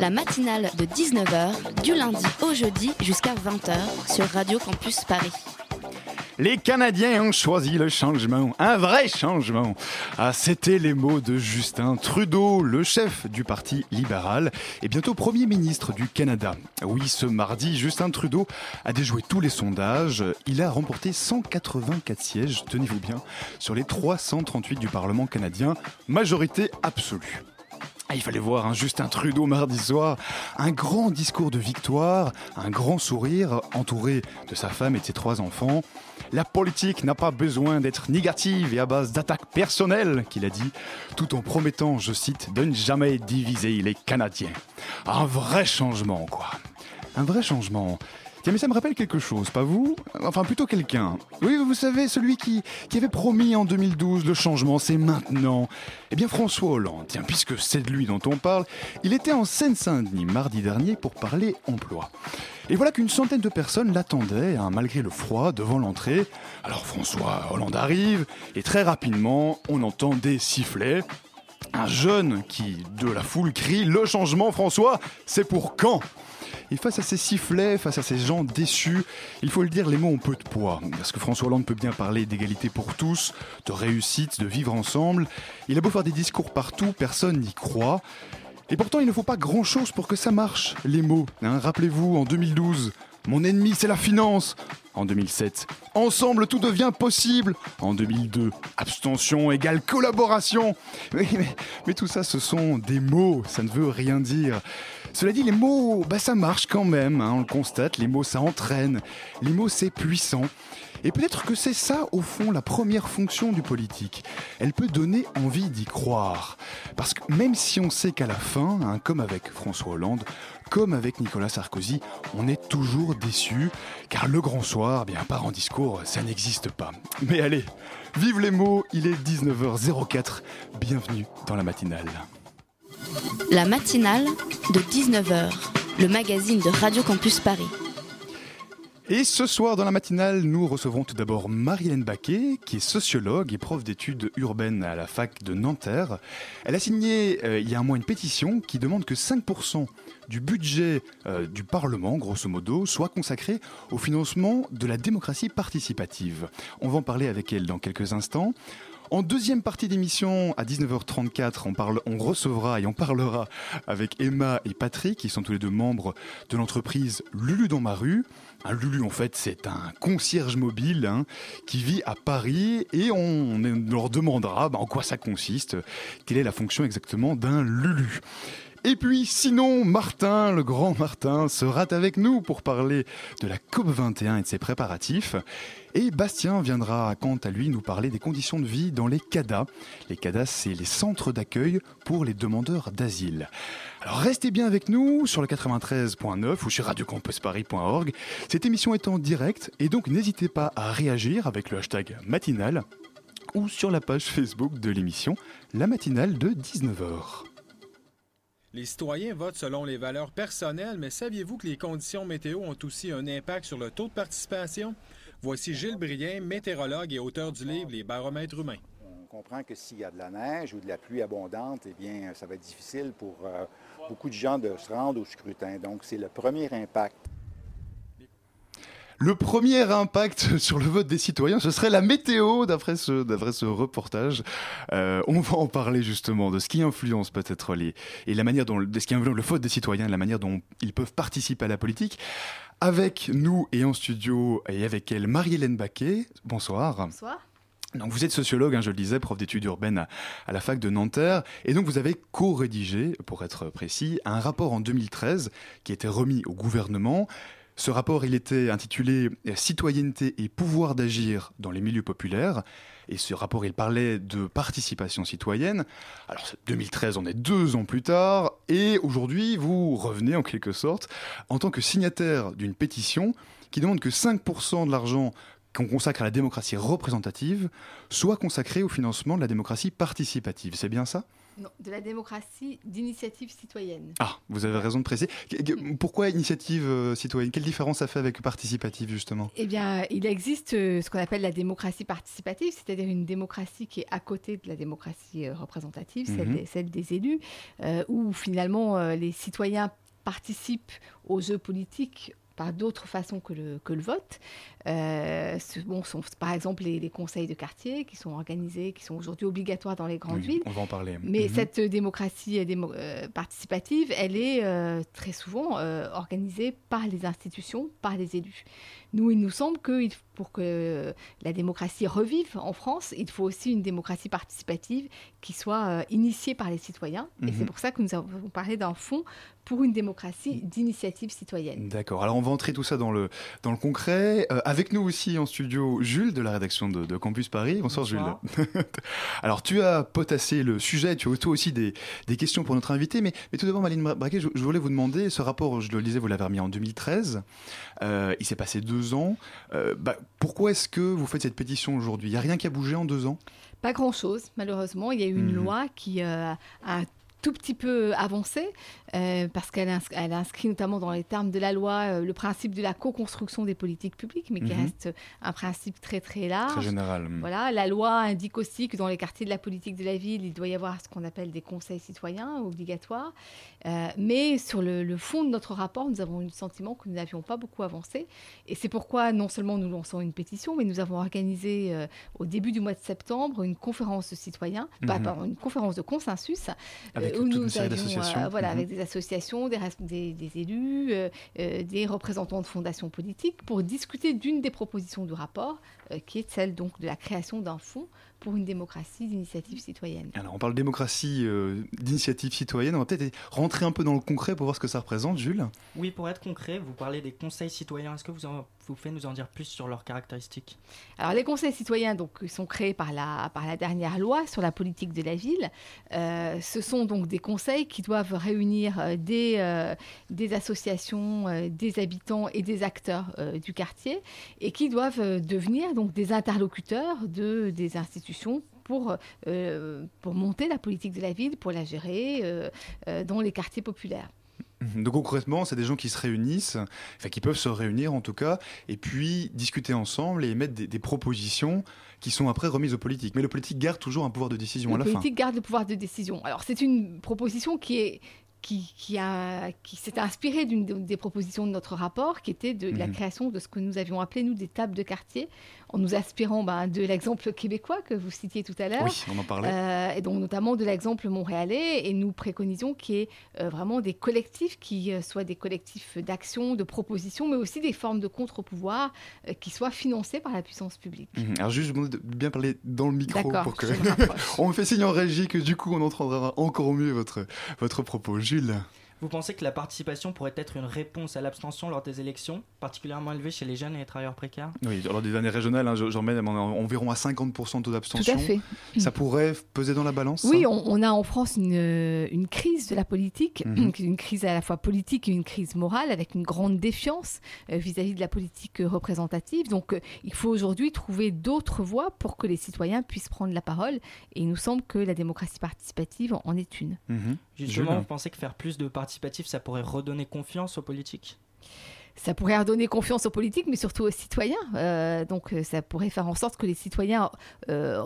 La matinale de 19h, du lundi au jeudi jusqu'à 20h sur Radio Campus Paris. Les Canadiens ont choisi le changement, un vrai changement. Ah, c'était les mots de Justin Trudeau, le chef du Parti libéral et bientôt Premier ministre du Canada. Oui, ce mardi, Justin Trudeau a déjoué tous les sondages. Il a remporté 184 sièges, tenez-vous bien, sur les 338 du Parlement canadien, majorité absolue. Ah, il fallait voir Justin Trudeau mardi soir, un grand discours de victoire, un grand sourire entouré de sa femme et de ses trois enfants. La politique n'a pas besoin d'être négative et à base d'attaques personnelles, qu'il a dit, tout en promettant, je cite, de ne jamais diviser les Canadiens. Un vrai changement, quoi. Un vrai changement. Tiens, mais ça me rappelle quelque chose, pas vous Enfin, plutôt quelqu'un. Oui, vous savez, celui qui, qui avait promis en 2012 le changement, c'est maintenant. Eh bien, François Hollande, tiens, puisque c'est de lui dont on parle, il était en Seine-Saint-Denis mardi dernier pour parler emploi. Et voilà qu'une centaine de personnes l'attendaient, hein, malgré le froid, devant l'entrée. Alors François Hollande arrive, et très rapidement, on entend des sifflets. Un jeune qui, de la foule, crie Le changement, François, c'est pour quand? Et face à ces sifflets, face à ces gens déçus, il faut le dire, les mots ont peu de poids. Parce que François Hollande peut bien parler d'égalité pour tous, de réussite, de vivre ensemble. Il a beau faire des discours partout, personne n'y croit. Et pourtant, il ne faut pas grand-chose pour que ça marche, les mots. hein. Rappelez-vous, en 2012, mon ennemi, c'est la finance. En 2007, ensemble, tout devient possible. En 2002, abstention égale collaboration. Mais tout ça, ce sont des mots, ça ne veut rien dire. Cela dit, les mots, bah, ça marche quand même, hein, on le constate, les mots, ça entraîne. Les mots, c'est puissant. Et peut-être que c'est ça, au fond, la première fonction du politique. Elle peut donner envie d'y croire. Parce que même si on sait qu'à la fin, hein, comme avec François Hollande, comme avec Nicolas Sarkozy, on est toujours déçu, car le grand soir, bien part en discours, ça n'existe pas. Mais allez, vive les mots, il est 19h04, bienvenue dans la matinale. La matinale de 19h, le magazine de Radio Campus Paris. Et ce soir, dans la matinale, nous recevrons tout d'abord Marie-Hélène Baquet, qui est sociologue et prof d'études urbaines à la fac de Nanterre. Elle a signé euh, il y a un mois une pétition qui demande que 5% du budget euh, du Parlement, grosso modo, soit consacré au financement de la démocratie participative. On va en parler avec elle dans quelques instants. En deuxième partie d'émission, à 19h34, on, parle, on recevra et on parlera avec Emma et Patrick, qui sont tous les deux membres de l'entreprise Lulu dans ma rue. Un Lulu, en fait, c'est un concierge mobile hein, qui vit à Paris et on, on leur demandera bah, en quoi ça consiste, quelle est la fonction exactement d'un Lulu. Et puis, sinon, Martin, le grand Martin, sera avec nous pour parler de la COP21 et de ses préparatifs. Et Bastien viendra, quant à lui, nous parler des conditions de vie dans les CADA. Les CADA, c'est les centres d'accueil pour les demandeurs d'asile. Alors restez bien avec nous sur le 93.9 ou sur radiocampusparis.org. Cette émission est en direct et donc n'hésitez pas à réagir avec le hashtag matinale ou sur la page Facebook de l'émission La matinale de 19h. Les citoyens votent selon les valeurs personnelles, mais saviez-vous que les conditions météo ont aussi un impact sur le taux de participation? Voici Gilles Brien, météorologue et auteur du livre Les baromètres humains. On comprend que s'il y a de la neige ou de la pluie abondante, eh bien, ça va être difficile pour euh, beaucoup de gens de se rendre au scrutin. Donc, c'est le premier impact. Le premier impact sur le vote des citoyens, ce serait la météo, d'après ce, d'après ce reportage. Euh, on va en parler justement de ce qui influence peut-être les et la manière dont de ce qui influence le vote des citoyens, la manière dont ils peuvent participer à la politique. Avec nous et en studio et avec elle Marie-Hélène Baquet. Bonsoir. Bonsoir. Donc vous êtes sociologue, hein, je le disais, prof d'études urbaines à, à la fac de Nanterre, et donc vous avez co-rédigé, pour être précis, un rapport en 2013 qui été remis au gouvernement. Ce rapport, il était intitulé Citoyenneté et pouvoir d'agir dans les milieux populaires. Et ce rapport, il parlait de participation citoyenne. Alors, 2013, on est deux ans plus tard. Et aujourd'hui, vous revenez en quelque sorte en tant que signataire d'une pétition qui demande que 5% de l'argent qu'on consacre à la démocratie représentative soit consacré au financement de la démocratie participative. C'est bien ça? Non, de la démocratie d'initiative citoyenne. Ah, vous avez raison de préciser. Pourquoi initiative euh, citoyenne? Quelle différence ça fait avec participative, justement? Eh bien, il existe euh, ce qu'on appelle la démocratie participative, c'est-à-dire une démocratie qui est à côté de la démocratie euh, représentative, celle, mhm. des, celle, des, élus, où finalement les citoyens participent aux jeux politiques par d'autres façons que le, que le vote. Euh, bon, sont par exemple les, conseils de quartier qui sont organisés, qui sont aujourd'hui obligatoires dans les grandes villes. On va en parler. Mais mhm. cette démocratie euh, euh, participative, elle est très souvent organisée par les institutions, par les élus. Nous, il nous semble que pour que la démocratie revive en France, il faut aussi une démocratie participative qui soit initiée par les citoyens. Et c'est mhm. pour ça que nous avons parlé d'un fonds pour une démocratie d'initiative citoyenne. D'accord. Alors on va entrer tout ça dans le, dans le concret. Avec nous aussi en studio, Jules de la rédaction de, Campus Paris. Bonsoir, Jules. Alors tu as potassé le sujet, tu as toi aussi des, des, questions pour notre invité, mais, mais tout d'abord, Maline Braquet, je, voulais vous demander, ce rapport, je le disais, vous l'avez remis en 2013, euh, il s'est passé deux ans. Euh, bah, pourquoi est-ce que vous faites cette pétition aujourd'hui? Il n'y a rien qui a bougé en deux ans? Pas grand-chose, malheureusement. Il y a eu une mmh. loi qui euh, a tout petit peu avancé, euh, parce qu'elle elle inscrit notamment dans les termes de la loi euh, le principe de la co-construction des politiques publiques, mais qui mhm. reste un principe très très large. Très général. Voilà, la loi indique aussi que dans les quartiers de la politique de la ville, il doit y avoir ce qu'on appelle des conseils citoyens obligatoires. Euh, mais sur le, fond de notre rapport, nous avons eu le sentiment que nous n'avions pas beaucoup avancé. Et c'est pourquoi non seulement nous lançons une pétition, mais nous avons organisé au début du mois de septembre une conférence de citoyens, mhm. une conférence de consensus. Avec où nous avions, euh, voilà, avec mhm. des associations, des, des, élus, euh, euh, des représentants de fondations politiques, pour discuter d'une des propositions du rapport, qui est celle donc de la création d'un fonds pour une démocratie d'initiative citoyenne. Alors on parle démocratie d'initiative citoyenne, on va peut-être rentrer un peu dans le concret pour voir ce que ça représente, Jules. Oui, pour être concret, vous parlez des conseils citoyens. Est-ce que vous, en, vous pouvez nous en dire plus sur leurs caractéristiques? Alors les conseils citoyens donc, sont créés par la, par la dernière loi sur la politique de la ville. ce sont donc des conseils qui doivent réunir euh, des, euh, des associations, euh, des habitants et des acteurs du quartier et qui doivent devenir donc des interlocuteurs de, des institutions pour, pour monter la politique de la ville, pour la gérer dans les quartiers populaires. Donc concrètement, c'est des gens qui se réunissent, enfin qui peuvent se réunir en tout cas, et puis discuter ensemble et émettre des, des propositions qui sont après remises aux politiques. Mais le politique garde toujours un pouvoir de décision à la fin. Le politique garde le pouvoir de décision. Alors c'est une proposition qui est qui, qui, a, qui s'est inspiré d'une des propositions de notre rapport, qui était de la mhm. création de ce que nous avions appelé, nous, des tables de quartier, en nous inspirant ben, de l'exemple québécois que vous citiez tout à l'heure. Oui, on en parlait. Euh, et donc notamment de l'exemple montréalais. Et nous préconisons qu'il y ait euh, vraiment des collectifs qui euh, soient des collectifs d'action, de proposition, mais aussi des formes de contre-pouvoir qui soient financés par la puissance publique. Mhm. Alors juste, je vous de bien parler dans le micro pour que... on me fait signe en régie que du coup on entendra encore mieux votre, votre propos. Jules vous pensez que la participation pourrait être une réponse à l'abstention lors des élections, particulièrement élevée chez les jeunes et les travailleurs précaires? Oui, lors des années régionales, hein, j'en mets environ à 50% de taux d'abstention. Tout à fait. Ça pourrait peser dans la balance Oui, on, a en France une, une, crise de la politique, mhm. une crise à la fois politique et une crise morale, avec une grande défiance euh, vis-à-vis de la politique représentative. Donc euh, il faut aujourd'hui trouver d'autres voies pour que les citoyens puissent prendre la parole. Et il nous semble que la démocratie participative en est une. Mhm. Justement, vous pensez que faire plus de participatif, ça pourrait redonner confiance aux politiques? Ça pourrait redonner confiance aux politiques, mais surtout aux citoyens. Euh, donc, euh, ça pourrait faire en sorte que les citoyens euh,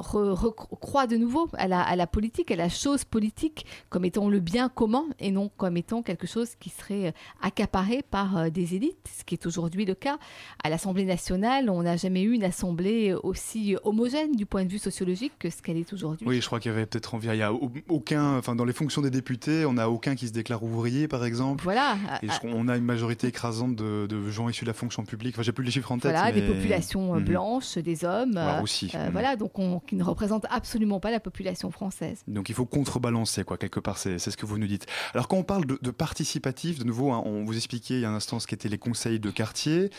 croient de nouveau à la, à la, politique, à la chose politique, comme étant le bien commun et non comme étant quelque chose qui serait accaparé par des élites, ce qui est aujourd'hui le cas. À l'Assemblée nationale, on n'a jamais eu une assemblée aussi homogène du point de vue sociologique que ce qu'elle est aujourd'hui. Oui, je crois qu'il y avait peut-être envie. Il y a aucun, enfin, dans les fonctions des députés, on n'a aucun qui se déclare ouvrier, par exemple. Voilà. Et on a une majorité écrasante de de, de gens issus de la fonction publique Enfin, j'ai plus les chiffres en tête. Voilà, des populations euh, Mhm. blanches, des hommes. Voilà, euh, aussi. euh, Mhm. Voilà, donc on- qui ne représentent absolument pas la population française. Donc il faut contrebalancer, quoi, quelque part, c'est ce que vous nous dites. Alors quand on parle de, de participatif, de nouveau, hein, on vous expliquait il y a un instant ce qu'étaient les conseils de quartier.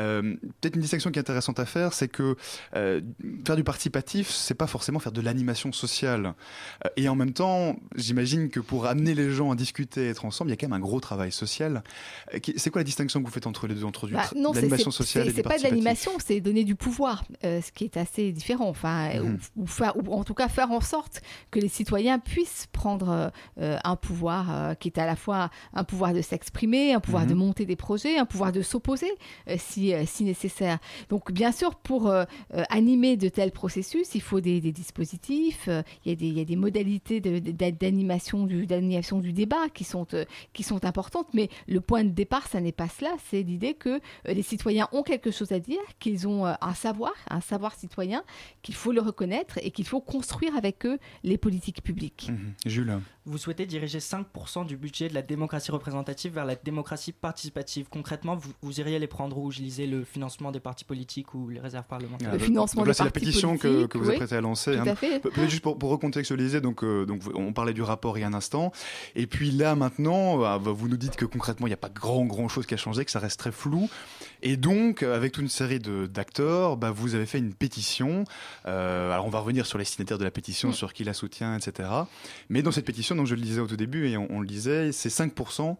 Euh, Peut-être une distinction qui est intéressante à faire, c'est que euh, faire du participatif, c'est pas forcément faire de l'animation sociale. Et en même temps, j'imagine que pour amener les gens à discuter, à être ensemble, il y a quand même un gros travail social. C'est quoi la distinction que vous faites entre les deux, entre Bah, l'animation sociale c'est- et c'est pas de l'animation, c'est donner du pouvoir, euh, ce qui est assez différent. Enfin, Mhm. ou, ou faire- ou en tout cas faire en sorte que les citoyens puissent prendre euh, un pouvoir euh, qui est à la fois un pouvoir de s'exprimer, un pouvoir Mhm. de monter des projets, un pouvoir de s'opposer si, si nécessaire. Donc, bien sûr, pour animer de tels processus, il faut des, des dispositifs, il, y a des, il y a des modalités de- de- d'animation du, d'animation du débat qui sont, qui sont importantes, mais le point de départ, ça n'est pas cela, c'est l'idée que euh, les citoyens ont quelque chose à dire, qu'ils ont euh, un savoir, un savoir citoyen, qu'il faut le reconnaître et qu'il faut construire avec eux les politiques publiques. Mhm. Jules Vous souhaitez diriger 5% du budget de la démocratie représentative vers la démocratie participative. Concrètement, vous, vous iriez les prendre où? Je lisais le financement des partis politiques ou les réserves parlementaires Ah, donc- donc là, c'est la pétition que, que vous êtes prêté à lancer. tout hein. à fait. Juste pour, pour recontextualiser, donc, euh, donc on parlait du rapport il y a un instant, et puis là maintenant, euh, vous nous dites que concrètement il n'y a pas grand grand chose qui a changé, que ça reste très flou, et donc avec toute une série de- d'acteurs, bah, vous avez fait une pétition. Euh, alors on va revenir sur les signataires de la pétition, sur qui la soutient, etc. Mais dans cette pétition, donc je le disais au tout début et on, on le disait, c'est 5%.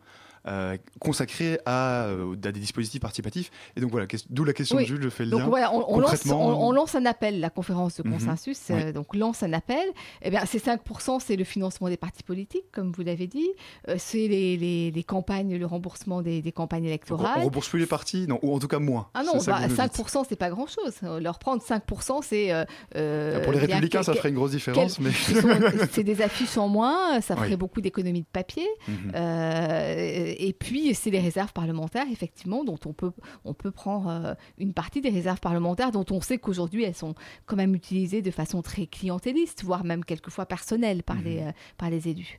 Euh, consacrés à, euh, à des dispositifs participatifs et donc voilà d'où la question Oui. de Jules je fais le Donc lien voilà, on, on lance, Concrètement, on- on lance un appel, la conférence de Mhm. consensus, Oui. euh, donc lance un appel. Eh bien, ces 5%, c'est le financement des partis politiques, comme vous l'avez dit. Euh, c'est les, les- les campagnes, le remboursement des, des campagnes électorales. on rembourse plus les partis non ou en tout cas moins Ah non, bah, que vous nous dites. 5%, c'est pas grand-chose. Leur prendre 5%, c'est. euh, euh, Pour les bien républicains, ça ferait une grosse différence, mais- c'est des affiches en moins, ça ferait beaucoup d'économies de papier. Mhm. Euh, et puis, c'est les réserves parlementaires, effectivement, dont on peut, on peut prendre euh, une partie des réserves parlementaires, dont on sait qu'aujourd'hui, elles sont quand même utilisées de façon très clientéliste, voire même quelquefois personnelle par, Mhm. les, euh, par les élus.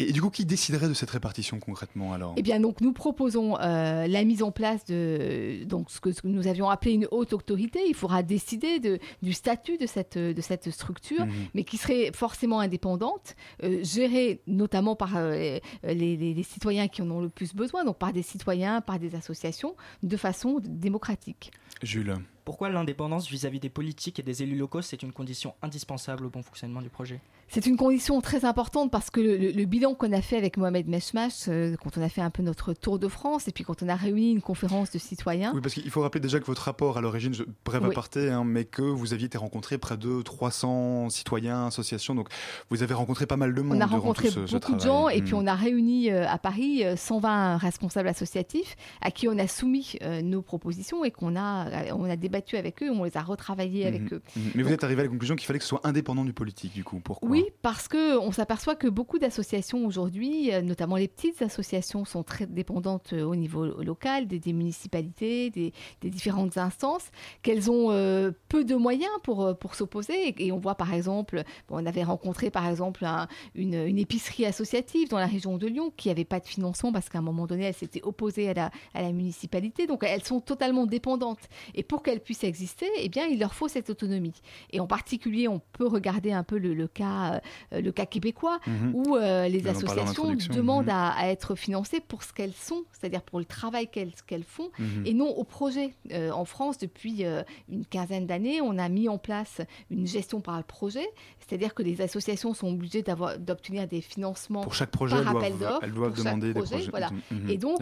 Et du coup, qui déciderait de cette répartition concrètement alors? Eh bien, donc, nous proposons euh, la mise en place de donc, ce, que, ce que nous avions appelé une haute autorité. Il faudra décider de, du statut de cette, de cette structure, Mhm. mais qui serait forcément indépendante, euh, gérée notamment par euh, les, les- les citoyens qui en ont le plus besoin, donc par des citoyens, par des associations, de façon démocratique. Jules Pourquoi l'indépendance vis-à-vis des politiques et des élus locaux, c'est une condition indispensable au bon fonctionnement du projet? C'est une condition très importante parce que le, bilan qu'on a fait avec Mohamed Meshmash, euh, quand on a fait un peu notre tour de France, et puis quand on a réuni une conférence de citoyens, Oui, parce qu'il faut rappeler déjà que votre rapport à l'origine, bref Oui. aparté, hein, mais que vous aviez été rencontré près de 300 citoyens, associations, donc vous avez rencontré pas mal de monde On a rencontré ce beaucoup de gens et Mhm. puis on a réuni euh, à Paris euh, 120 responsables associatifs à qui on a soumis euh, nos propositions et qu'on a, euh, on a débattu avec eux, on les a retravaillées avec Mhm. eux. Mais vous êtes arrivé à la conclusion qu'il fallait que ce soit indépendant du politique, du coup. Pourquoi Oui, parce que on s'aperçoit que beaucoup d'associations aujourd'hui, euh, notamment les petites associations, sont très dépendantes euh, au niveau local, des, municipalités, des, différentes instances, qu'elles ont euh, peu de moyens pour, pour s'opposer. Et, on voit par exemple, bon, on avait rencontré par exemple un- une, épicerie associative dans la région de Lyon qui n'avait pas de financement parce qu'à un moment donné, elle s'était opposée à la, à la municipalité. Donc elles sont totalement dépendantes. Et pour qu'elles puissent exister, eh bien, il leur faut cette autonomie. Et en particulier, on peut regarder un peu le cas, euh, le cas québécois, Mhm. où euh, les associations demandent Mhm. à, à être financées pour ce qu'elles sont, c'est-à-dire pour le travail qu'elles font, Mhm. et non au projet. Euh, en France, depuis une quinzaine d'années, on a mis en place une gestion par le projet, c'est-à-dire que les associations sont obligées d'obtenir des financements Pour chaque projet, par appel doivent- d'offres elles doivent demander des projet, projets. Voilà. Et donc,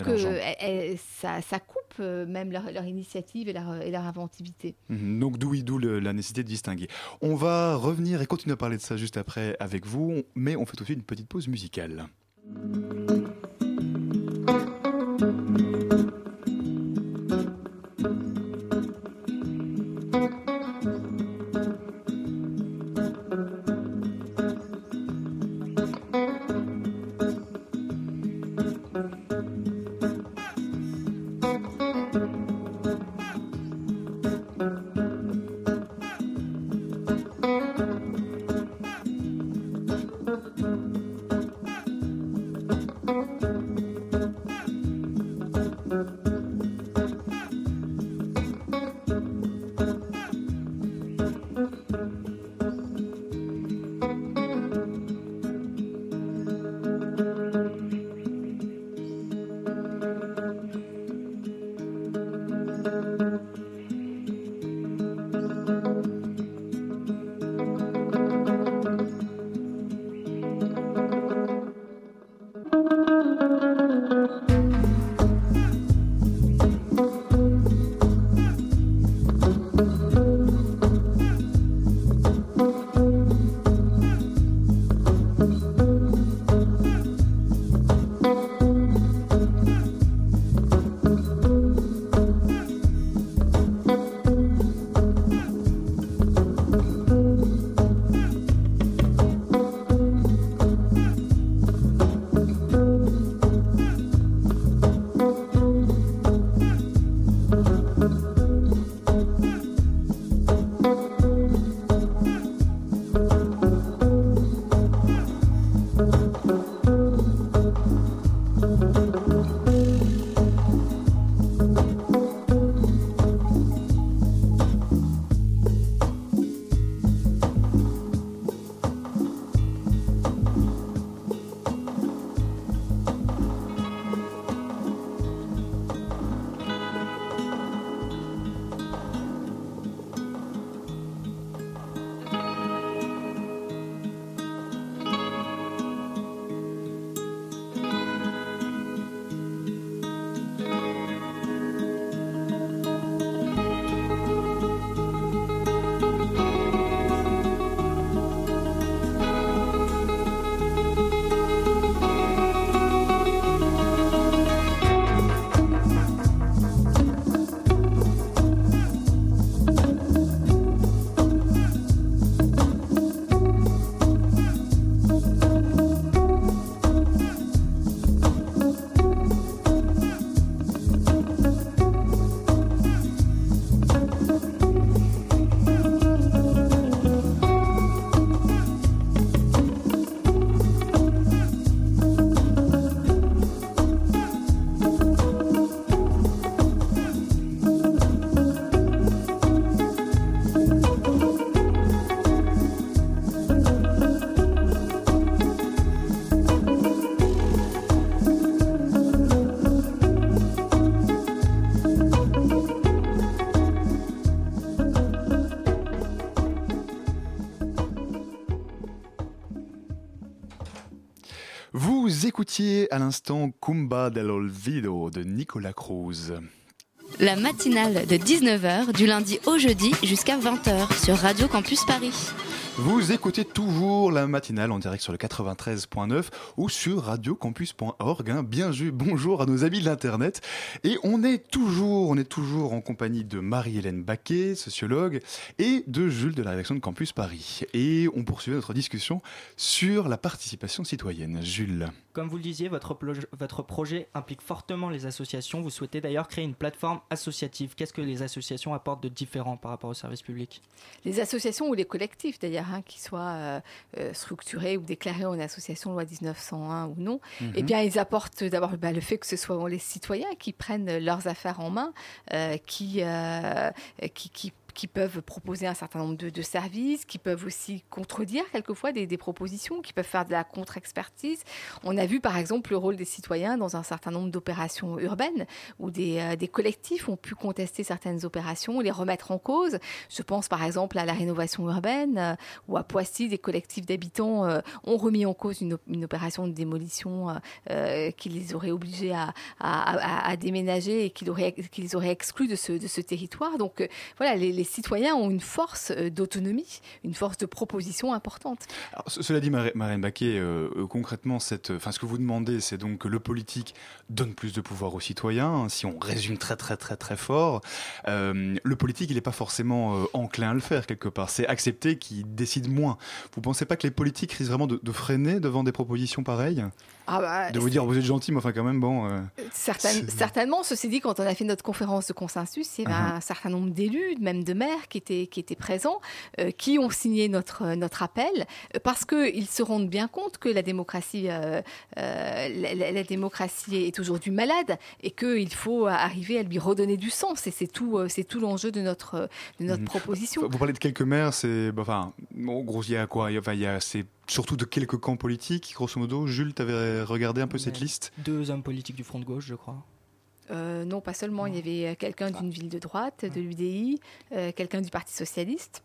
ça, ça coupe même leur, leur initiative et leur, et leur inventivité. Donc d'où la nécessité de distinguer. On va revenir et continuer à parler de ça juste après avec vous, mais on fait tout de suite une petite pause musicale. Écoutiez à l'instant Cumba del Olvido de Nicolas Cruz. La matinale de 19h du lundi au jeudi jusqu'à 20h sur Radio Campus Paris. Vous écoutez toujours la matinale en direct sur le 93.9 ou sur radiocampus.org. Hein. Bien bonjour à nos amis de l'internet. Et on est toujours, on est toujours en compagnie de Marie-Hélène Baquet, sociologue, et de Jules de la rédaction de Campus Paris. Et on poursuit notre discussion sur la participation citoyenne. Jules. Comme vous le disiez, votre, votre projet implique fortement les associations. Vous souhaitez d'ailleurs créer une plateforme associative. Qu'est-ce que les associations apportent de différent par rapport au service public Les associations ou les collectifs d'ailleurs Qui soit euh, euh, structuré ou déclaré en association loi 1901 ou non, mhm. eh bien, ils apportent d'abord bah, le fait que ce soit les citoyens qui prennent leurs affaires en main, euh, qui, qui, qui qui peuvent proposer un certain nombre de, services, qui peuvent aussi contredire quelquefois des, propositions, qui peuvent faire de la contre-expertise. On a vu par exemple le rôle des citoyens dans un certain nombre d'opérations urbaines où des, euh, des, collectifs ont pu contester certaines opérations, les remettre en cause. Je pense par exemple à la rénovation urbaine euh, ou à Poissy, des collectifs d'habitants euh, ont remis en cause une, opération de démolition qui les aurait obligés à, déménager et qui, les aurait exclus de ce, territoire. Donc voilà, les citoyens ont une force euh, d'autonomie, une force de proposition importante. cela dit, Marine Baquet, euh, euh, concrètement, ce que vous demandez, c'est donc que le politique donne plus de pouvoir aux citoyens. Hein, si on résume très très très très fort, le politique, il n'est pas forcément enclin à le faire quelque part. C'est accepter qu'il décide moins. Vous ne pensez pas que les politiques risquent vraiment de freiner devant des propositions pareilles? Ah bah, de vous dire vous êtes gentil, mais enfin quand même bon. Euh, certainement, ceci dit, quand on a fait notre conférence de consensus, il y avait uh-huh. un certain nombre d'élus, même de maires, qui étaient qui étaient présents, euh, qui ont signé notre notre appel parce qu'ils se rendent bien compte que la démocratie euh, la, démocratie est aujourd'hui malade et qu'il faut arriver à lui redonner du sens. Et c'est tout c'est tout l'enjeu de notre de notre mhm. proposition. Vous parlez de quelques maires, c'est bah, enfin en gros il y a quoi? Il y a, il y a c'est surtout de quelques camps politiques, grosso modo. Jules, tu avais regardé un peu cette liste Deux hommes politiques du Front de gauche, je crois. Euh, non, pas seulement. Il y avait quelqu'un d'une ville de droite, de l'UDI, euh, quelqu'un du Parti socialiste.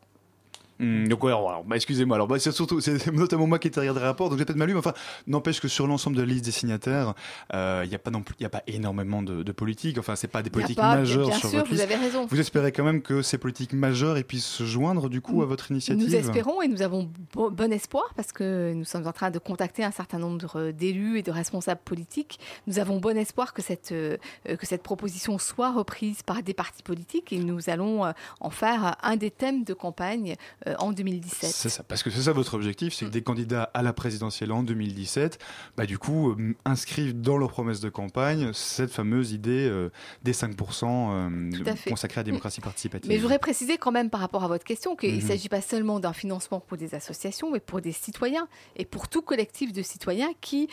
Hmm, donc ouais, alors, bah, excusez-moi. Alors bah, c'est surtout, c'est notamment moi qui ai regardé le rapport, donc j'ai peut-être mal lu, mais enfin, n'empêche que sur l'ensemble de la liste des signataires, euh, il n'y a pas non plus, il a pas énormément de, de politiques. Enfin, c'est pas des politiques majeures bien sur sûr, votre vous Avez raison. Vous espérez quand même que ces politiques majeures puissent se joindre du coup à votre initiative. Nous espérons et nous avons bon espoir parce que nous sommes en train de contacter un certain nombre d'élus et de responsables politiques. Nous avons bon espoir que cette euh, que cette proposition soit reprise par des partis politiques et nous allons euh, en faire un des thèmes de campagne en 2017. C'est ça, parce que c'est ça votre objectif, c'est que des candidats à la présidentielle en 2017, bah, du coup, euh, inscrivent dans leur promesse de campagne cette fameuse idée euh, des 5% euh, consacrés à la démocratie participative. Mais je voudrais préciser quand même par rapport à votre question qu'il ne mhm. s'agit pas seulement d'un financement pour des associations, mais pour des citoyens et pour tout collectif de citoyens qui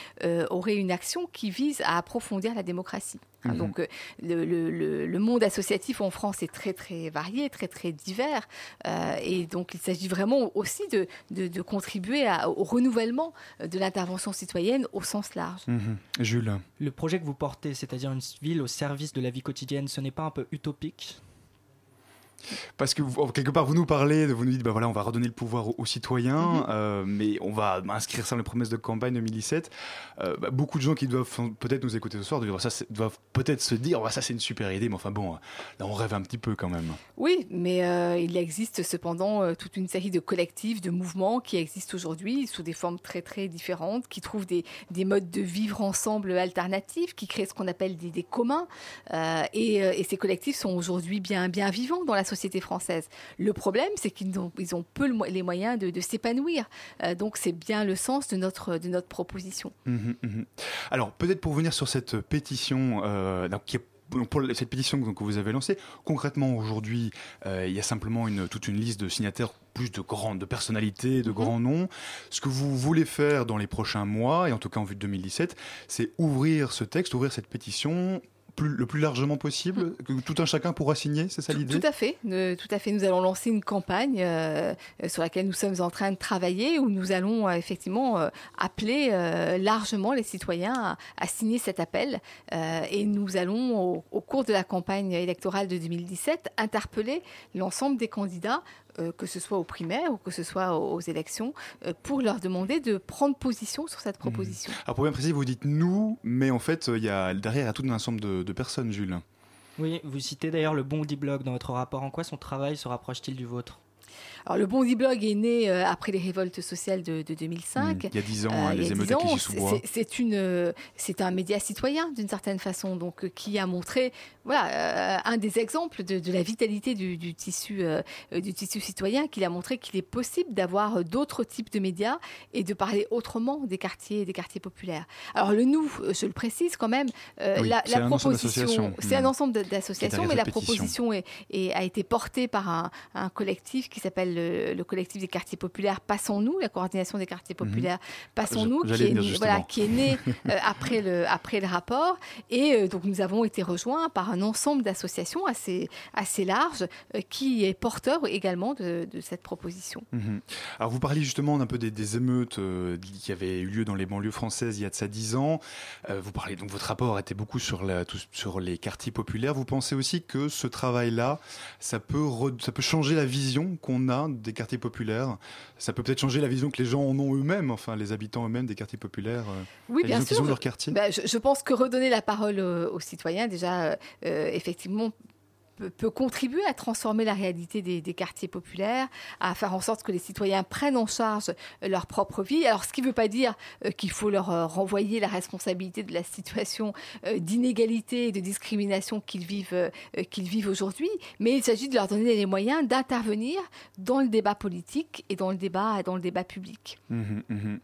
aurait une action qui vise à approfondir la démocratie. Hein, mhm. Donc le, le, monde associatif en France est très très varié, très très divers, et donc il s'agit vraiment aussi de, de, contribuer au renouvellement de l'intervention citoyenne au sens large. Mhm. Jules. Le projet que vous portez, c'est-à-dire une ville au service de la vie quotidienne, ce n'est pas un peu utopique? Parce que quelque part vous nous parlez, vous nous dites bah voilà on va redonner le pouvoir aux, citoyens, mhm. euh, mais on va inscrire ça dans les promesses de campagne 2017. Euh, bah, beaucoup de gens qui doivent peut-être nous écouter ce soir doivent, peut-être se dire oh, ça c'est une super idée, mais enfin bon là on rêve un petit peu quand même. Oui, mais euh, il existe cependant toute une série de collectifs, de mouvements qui existent aujourd'hui sous des formes très très différentes, qui trouvent des, des modes de vivre ensemble alternatifs, qui créent ce qu'on appelle des, des communs, et, et, ces collectifs sont aujourd'hui bien bien vivants dans la société société française. Le problème, c'est qu'ils ont, ils ont peu les moyens de, s'épanouir. Euh, donc, c'est bien le sens de notre, de notre proposition. Mmh mmh Alors, peut-être pour venir sur cette pétition euh, qui est pour cette pétition que vous avez lancée, concrètement aujourd'hui, euh, il y a simplement une, toute une liste de signataires plus de grandes de personnalités, de mmh grands noms. Ce que vous voulez faire dans les prochains mois, et en tout cas en vue de 2017, c'est ouvrir ce texte, ouvrir cette pétition le plus largement possible, mm. que tout un chacun pourra signer, c'est ça l'idée Tout à fait, tout à fait. Nous allons lancer une campagne euh, sur laquelle nous sommes en train de travailler, où nous allons euh, effectivement euh, appeler largement les citoyens à, signer cet appel, et nous allons au, cours de la campagne électorale de 2017 interpeller l'ensemble des candidats que ce soit aux primaires ou que ce soit aux, élections, pour leur demander de prendre position sur cette proposition. Alors pour bien préciser, vous dites nous, mais en fait, il y a derrière tout un ensemble de, de personnes, Jules. Oui, vous citez d'ailleurs le Bondi Blog dans votre rapport. En quoi son travail se rapproche-t-il du vôtre? Alors, le Bondi Blog est né euh, après les révoltes sociales de, 2005. Mmh, il y a dix ans, hein, euh, les émeutes C'est une, euh, c'est un média citoyen d'une certaine façon, donc qui a montré, voilà, un des exemples de, la vitalité du, tissu, du tissu citoyen, qu'il a montré qu'il est possible d'avoir d'autres types de médias et de parler autrement des quartiers, des quartiers populaires. Alors le nous, je le précise quand même, la, proposition, c'est un mmh. ensemble d'associations, mais la proposition est, a été portée par un, un collectif qui s'appelle le, collectif des quartiers populaires Passons-nous, la coordination des quartiers mhm. populaires Passons-nous, qui, est, voilà, qui est né euh, après, le, après le rapport. Et euh, donc nous avons été rejoints par un ensemble d'associations assez, assez large euh, qui est porteur également de, cette proposition. Mhm. Alors vous parliez justement d'un peu des, émeutes qui avaient eu lieu dans les banlieues françaises il y a de ça dix ans. vous parlez donc votre rapport était beaucoup sur, la, sur les quartiers populaires. Vous pensez aussi que ce travail-là, ça peut, ça peut changer la vision qu'on a des quartiers populaires. Ça peut peut-être changer la vision que les gens en ont eux-mêmes, enfin les habitants eux-mêmes des quartiers populaires. Euh, oui, bien sûr. Ont leur quartier. Bah, je, pense que redonner la parole aux, citoyens, déjà, euh, effectivement, peut, contribuer à transformer la réalité des, quartiers populaires, à faire en sorte que les citoyens prennent en charge euh, leur propre vie. Alors, ce qui ne veut pas dire euh, qu'il faut leur euh, renvoyer la responsabilité de la situation d'inégalité et de discrimination qu'ils vivent, qu'ils vivent aujourd'hui, mais il s'agit de leur donner les moyens d'intervenir dans le débat politique et dans le débat, dans le débat public. Mmh mmh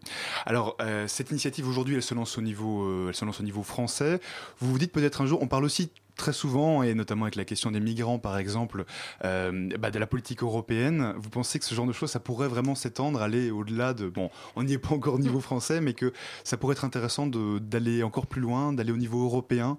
Alors, cette initiative aujourd'hui, elle se lance au niveau, elle se lance au niveau français. Vous vous dites peut-être un jour, on parle aussi très souvent, et notamment avec la question des migrants par exemple, euh, bah, de la politique européenne, vous pensez que ce genre de choses, ça pourrait vraiment s'étendre, aller au-delà de... Bon, on n'y est pas encore au niveau français, mais que ça pourrait être intéressant d'aller encore plus loin, d'aller au niveau européen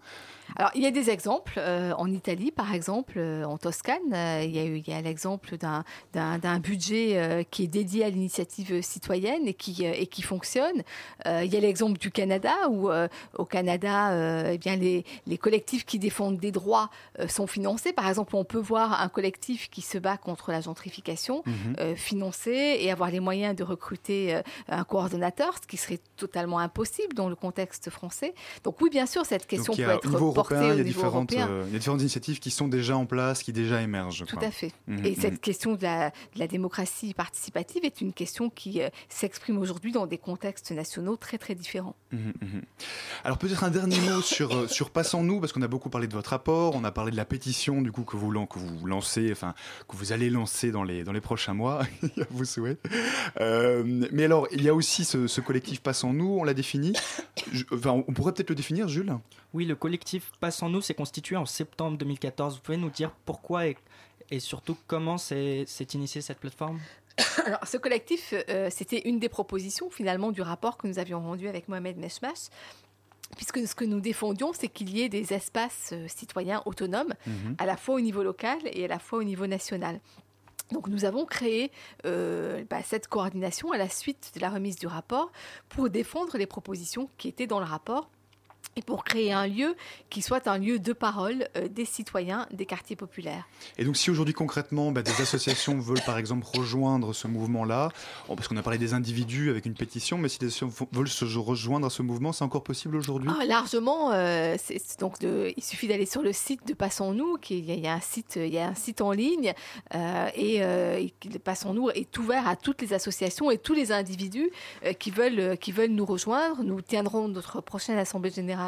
alors, il y a des exemples. Euh, en Italie, par exemple, euh, en Toscane, euh, il y a, eu, il y a l'exemple d'un budget qui est dédié à l'initiative citoyenne et qui, et qui fonctionne. il y a l'exemple du Canada, où au Canada, eh bien, les, les, collectifs qui défendent des droits sont financés. Par exemple, on peut voir un collectif qui se bat contre la gentrification mhm. financé et avoir les moyens de recruter un coordonnateur, ce qui serait totalement impossible dans le contexte français. Donc oui, bien sûr, cette question peut être il, y a différentes, euh, il y a différentes initiatives qui sont déjà en place, qui déjà émergent. Tout à fait. Mmh, et cette mmh. question de la, de la, démocratie participative est une question qui euh, s'exprime aujourd'hui dans des contextes nationaux très très différents. Mmh, Alors peut-être un dernier mot sur, euh, sur Passons-nous, parce qu'on a beaucoup parlé de votre rapport, on a parlé de la pétition du coup que vous, que vous lancez, enfin que vous allez lancer dans les, dans les prochains mois, vous souhaite. mais alors, il y a aussi ce, collectif Passons-nous, on l'a défini. enfin, on pourrait peut-être le définir, Jules? Oui, le collectif Passons-nous s'est constitué en septembre 2014. Vous pouvez nous dire pourquoi et, et surtout comment s'est initiée cette plateforme? Alors, ce collectif, euh, c'était une des propositions finalement du rapport que nous avions rendu avec Mohamed Meshmash, puisque ce que nous défendions, c'est qu'il y ait des espaces euh, citoyens autonomes, mhm. à la fois au niveau local et à la fois au niveau national. Donc nous avons créé euh, bah, cette coordination à la suite de la remise du rapport pour défendre les propositions qui étaient dans le rapport et pour créer un lieu qui soit un lieu de parole euh, des citoyens des quartiers populaires. Et donc si aujourd'hui concrètement bah, des associations veulent par exemple rejoindre ce mouvement-là, parce qu'on a parlé des individus avec une pétition, mais si des associations veulent se rejoindre à ce mouvement, c'est encore possible aujourd'hui? Ah, Largement, euh, donc de, il suffit d'aller sur le site de Passons-nous, il y, a un site, il y a un site en ligne, euh, et Passons-nous est ouvert à toutes les associations et tous les individus qui, veulent, qui veulent nous rejoindre. Nous tiendrons notre prochaine assemblée générale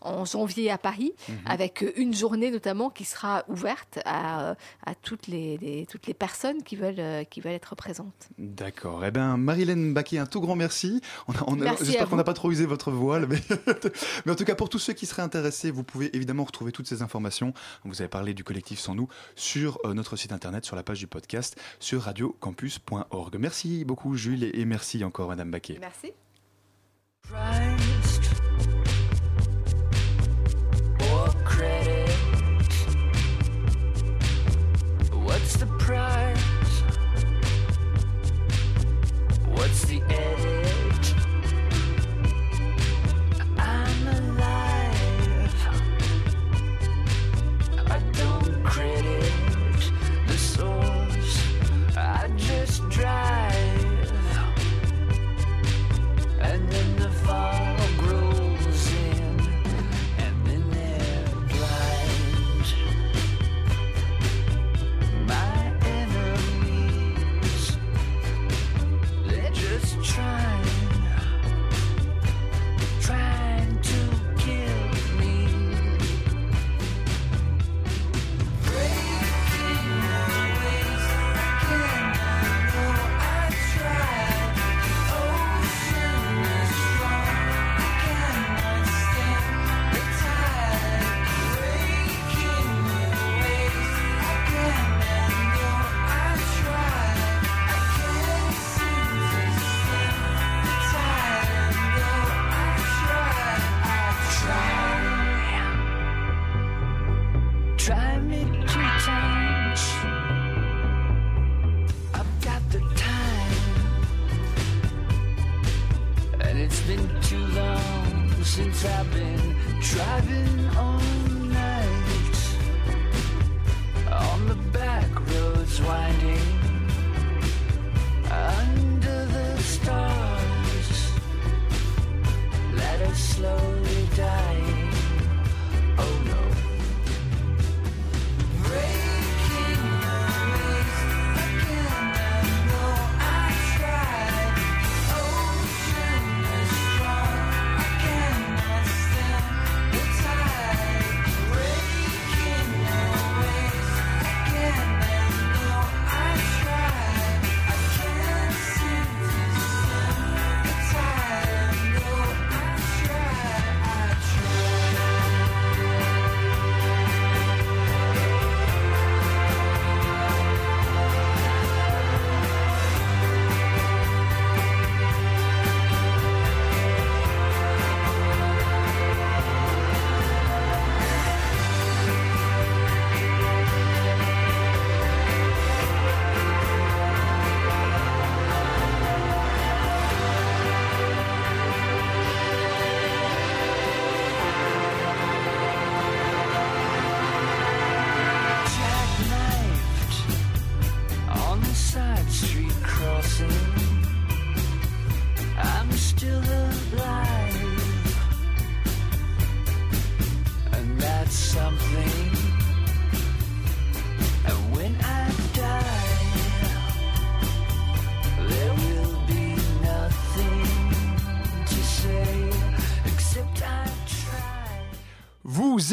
en janvier à Paris, mhm. avec une journée notamment qui sera ouverte à, toutes, les, toutes les personnes qui veulent, qui veulent être présentes. D'accord. Eh bien, Marilène Baquet, un tout grand merci. On J'espère qu'on n'a pas trop usé votre voile, mais, mais en tout cas, pour tous ceux qui seraient intéressés, vous pouvez évidemment retrouver toutes ces informations. Vous avez parlé du collectif Sans Nous sur euh, notre site internet, sur la page du podcast, sur radiocampus.org. Merci beaucoup, Jules, et merci encore, Madame Baquet. Merci. What's the price? What's the edge?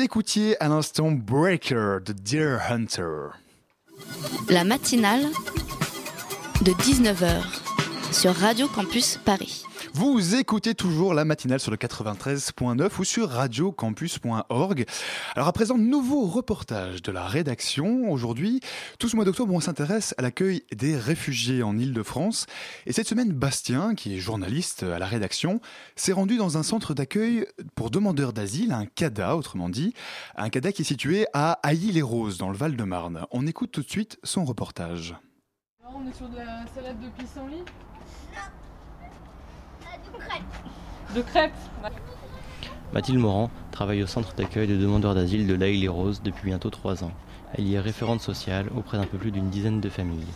Écoutiez à l'instant Breaker de Deer Hunter. La matinale de 19h sur Radio Campus Paris. Vous écoutez toujours la matinale sur le 93.9 ou sur radiocampus.org. Alors à présent, nouveau reportage de la rédaction. Aujourd'hui, tout ce mois d'octobre, on s'intéresse à l'accueil des réfugiés en Ile-de-France. Et cette semaine, Bastien, qui est journaliste à la rédaction, s'est rendu dans un centre d'accueil pour demandeurs d'asile, un CADA autrement dit, un CADA qui est situé à Ailly-les-Roses dans le Val-de-Marne. On écoute tout de suite son reportage. On est sur de la salade de pissenlit De crêpes Mathilde Morand travaille au centre d'accueil de demandeurs d'asile de l'Aïle-les-Roses depuis bientôt trois ans. Elle y est référente sociale auprès d'un peu plus d'une dizaine de familles.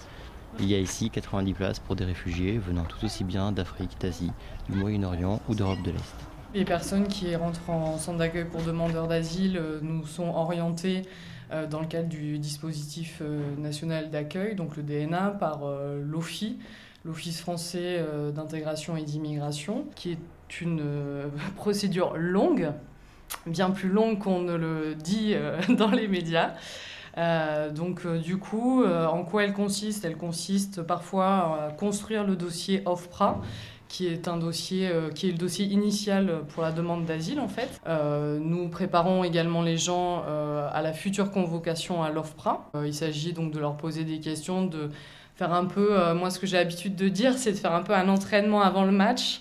Il y a ici 90 places pour des réfugiés venant tout aussi bien d'Afrique, d'Asie, du Moyen-Orient ou d'Europe de l'Est. Les personnes qui rentrent en centre d'accueil pour demandeurs d'asile euh, nous sont orientées euh, dans le cadre du dispositif euh, national d'accueil, donc le DNA, par l'OFI, l'Office français euh, d'intégration et d'immigration, qui est une euh, procédure longue, bien plus longue qu'on ne le dit euh, dans les médias. Donc du coup, en quoi elle consiste? Elle consiste parfois à construire le dossier OFPRA, qui est un dossier qui est le dossier initial pour la demande d'asile en fait. Nous préparons également les gens à la future convocation à l'OFPRA. Il s'agit donc de leur poser des questions, de faire un peu, euh, moi ce que j'ai l'habitude de dire, c'est de faire un peu un entraînement avant le match.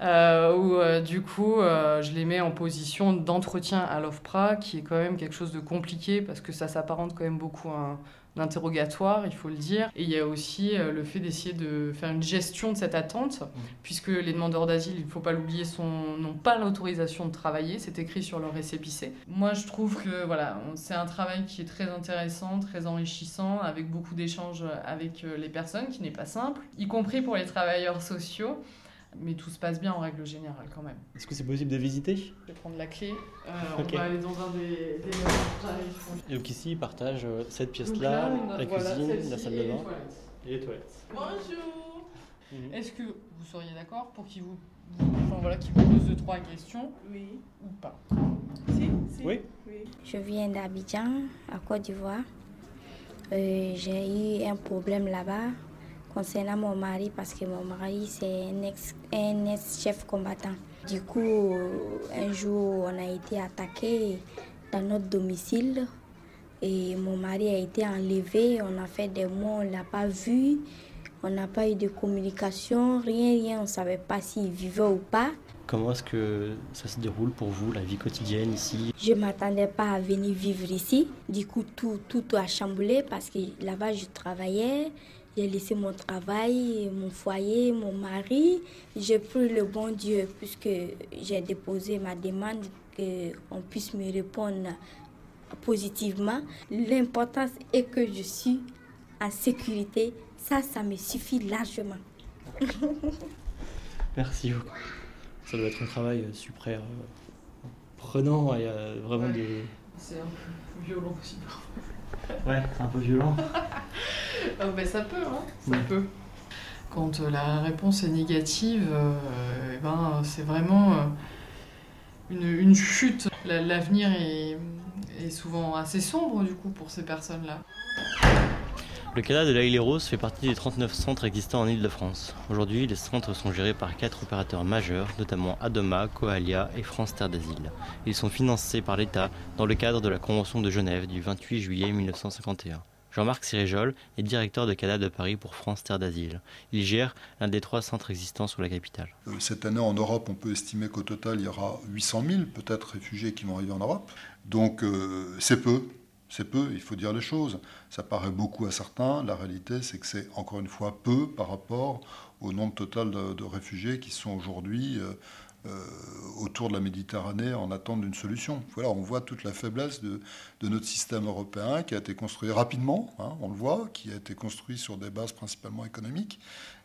Euh, où euh, du coup je les mets en position d'entretien à l'OFPRA, qui est quand même quelque chose de compliqué parce que ça s'apparente quand même beaucoup à un, un interrogatoire, il faut le dire. Et il y a aussi euh, le fait d'essayer de faire une gestion de cette attente, puisque les demandeurs d'asile, il ne faut pas l'oublier, n'ont pas l'autorisation de travailler, c'est écrit sur leur récépissé. Moi je trouve que voilà, c'est un travail qui est très intéressant, très enrichissant, avec beaucoup d'échanges avec euh, les personnes, qui n'est pas simple, y compris pour les travailleurs sociaux. Mais tout se passe bien en règle générale quand même. Est-ce que c'est possible de visiter? Je vais prendre la clé. Euh. On va aller dans un des. Et donc ici, ils partagent euh, cette pièce-là, la voilà, cuisine, la salle de bain et les toilettes. Bonjour. Mhm. Est-ce que vous seriez d'accord pour qu'il vous, enfin, voilà, qu'il vous pose deux trois questions Oui. Ou pas? Si. Oui. Je viens d'Abidjan, à Côte d'Ivoire. Euh, J'ai eu un problème là-bas concernant mon mari parce que mon mari, c'est un ex- un ex-chef combattant. Du coup, euh, un jour, on a été attaqué dans notre domicile et mon mari a été enlevé. On a fait des mois, on ne l'a pas vu. On n'a pas eu de communication, rien, rien. On ne savait pas s'il vivait ou pas. Comment est-ce que ça se déroule pour vous, la vie quotidienne ici? Je ne m'attendais pas à venir vivre ici. Du coup, tout, tout a chamboulé parce que là-bas, je travaillais. J'ai laissé mon travail, mon foyer, mon mari. J'ai pris le bon Dieu puisque j'ai déposé ma demande qu'on puisse me répondre positivement. L'important est que je suis en sécurité. Ça, ça me suffit largement. Merci beaucoup. Ça doit être un travail euh, super euh, prenant et euh, vraiment des... C'est un peu violent aussi. Ouais, c'est un peu violent. Ah, ben, ça peut, hein ça peut. Quand euh, la réponse est négative, euh, eh ben, c'est vraiment euh, une, une chute. La- L'avenir est, est souvent assez sombre du coup pour ces personnes-là. Le CADA de la Île Rose fait partie des 39 centres existants en Île-de-France. Aujourd'hui, les centres sont gérés par quatre opérateurs majeurs, notamment Adoma, Coalia et France Terre d'Asile. Ils sont financés par l'État dans le cadre de la Convention de Genève du 28 juillet 1951. Jean-Marc Siréjol est directeur de CADA de Paris pour France Terre d'Asile. Il gère l'un des trois centres existants sur la capitale. Euh, Cette année, en Europe, on peut estimer qu'au total, il y aura 800 000 peut-être réfugiés qui vont arriver en Europe. Donc, euh, c'est peu. C'est peu, il faut dire les choses. Ça paraît beaucoup à certains. La réalité, c'est que c'est encore une fois peu par rapport au nombre total de, réfugiés qui sont aujourd'hui euh, euh, autour de la Méditerranée en attente d'une solution. Voilà, on voit toute la faiblesse de, de notre système européen qui a été construit rapidement, hein, on le voit, qui a été construit sur des bases principalement économiques.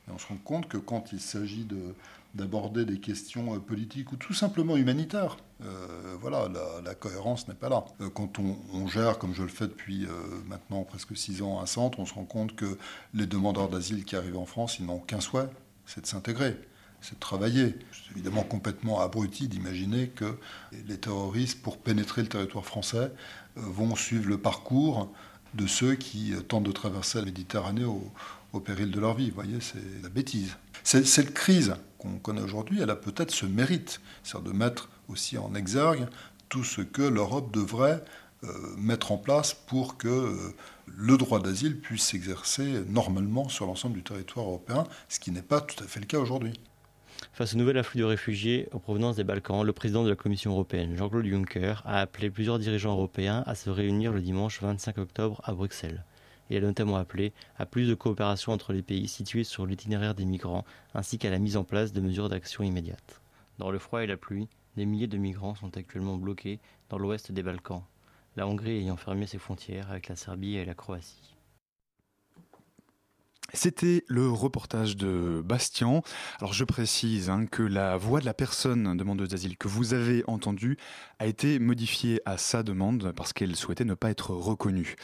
Et on se rend compte que quand il s'agit de, d'aborder des questions euh, politiques ou tout simplement humanitaires, euh, voilà, la, cohérence n'est pas là. Euh, quand on, gère, comme je le fais depuis maintenant presque six ans, un centre, on se rend compte que les demandeurs d'asile qui arrivent en France, ils n'ont qu'un souhait, c'est de s'intégrer c'est de travailler. C'est évidemment complètement abruti d'imaginer que les terroristes, pour pénétrer le territoire français, vont suivre le parcours de ceux qui tentent de traverser la Méditerranée au, au péril de leur vie. Vous voyez, c'est la bêtise. Cette crise qu'on connaît aujourd'hui, elle a peut-être ce mérite, c'est-à-dire de mettre aussi en exergue tout ce que l'Europe devrait euh, mettre en place pour que euh, le droit d'asile puisse s'exercer normalement sur l'ensemble du territoire européen, ce qui n'est pas tout à fait le cas aujourd'hui. Face au nouvel afflux de réfugiés en provenance des Balkans, le président de la Commission européenne, Jean-Claude Juncker, a appelé plusieurs dirigeants européens à se réunir le dimanche 25 octobre à Bruxelles. Il a notamment appelé à plus de coopération entre les pays situés sur l'itinéraire des migrants, ainsi qu'à la mise en place de mesures d'action immédiates. Dans le froid et la pluie, des milliers de migrants sont actuellement bloqués dans l'ouest des Balkans, la Hongrie ayant fermé ses frontières avec la Serbie et la Croatie. C'était le reportage de Bastien. Alors je précise hein, que la voix de la personne demandeuse d'asile que vous avez entendue a été modifiée à sa demande parce qu'elle souhaitait ne pas être reconnue.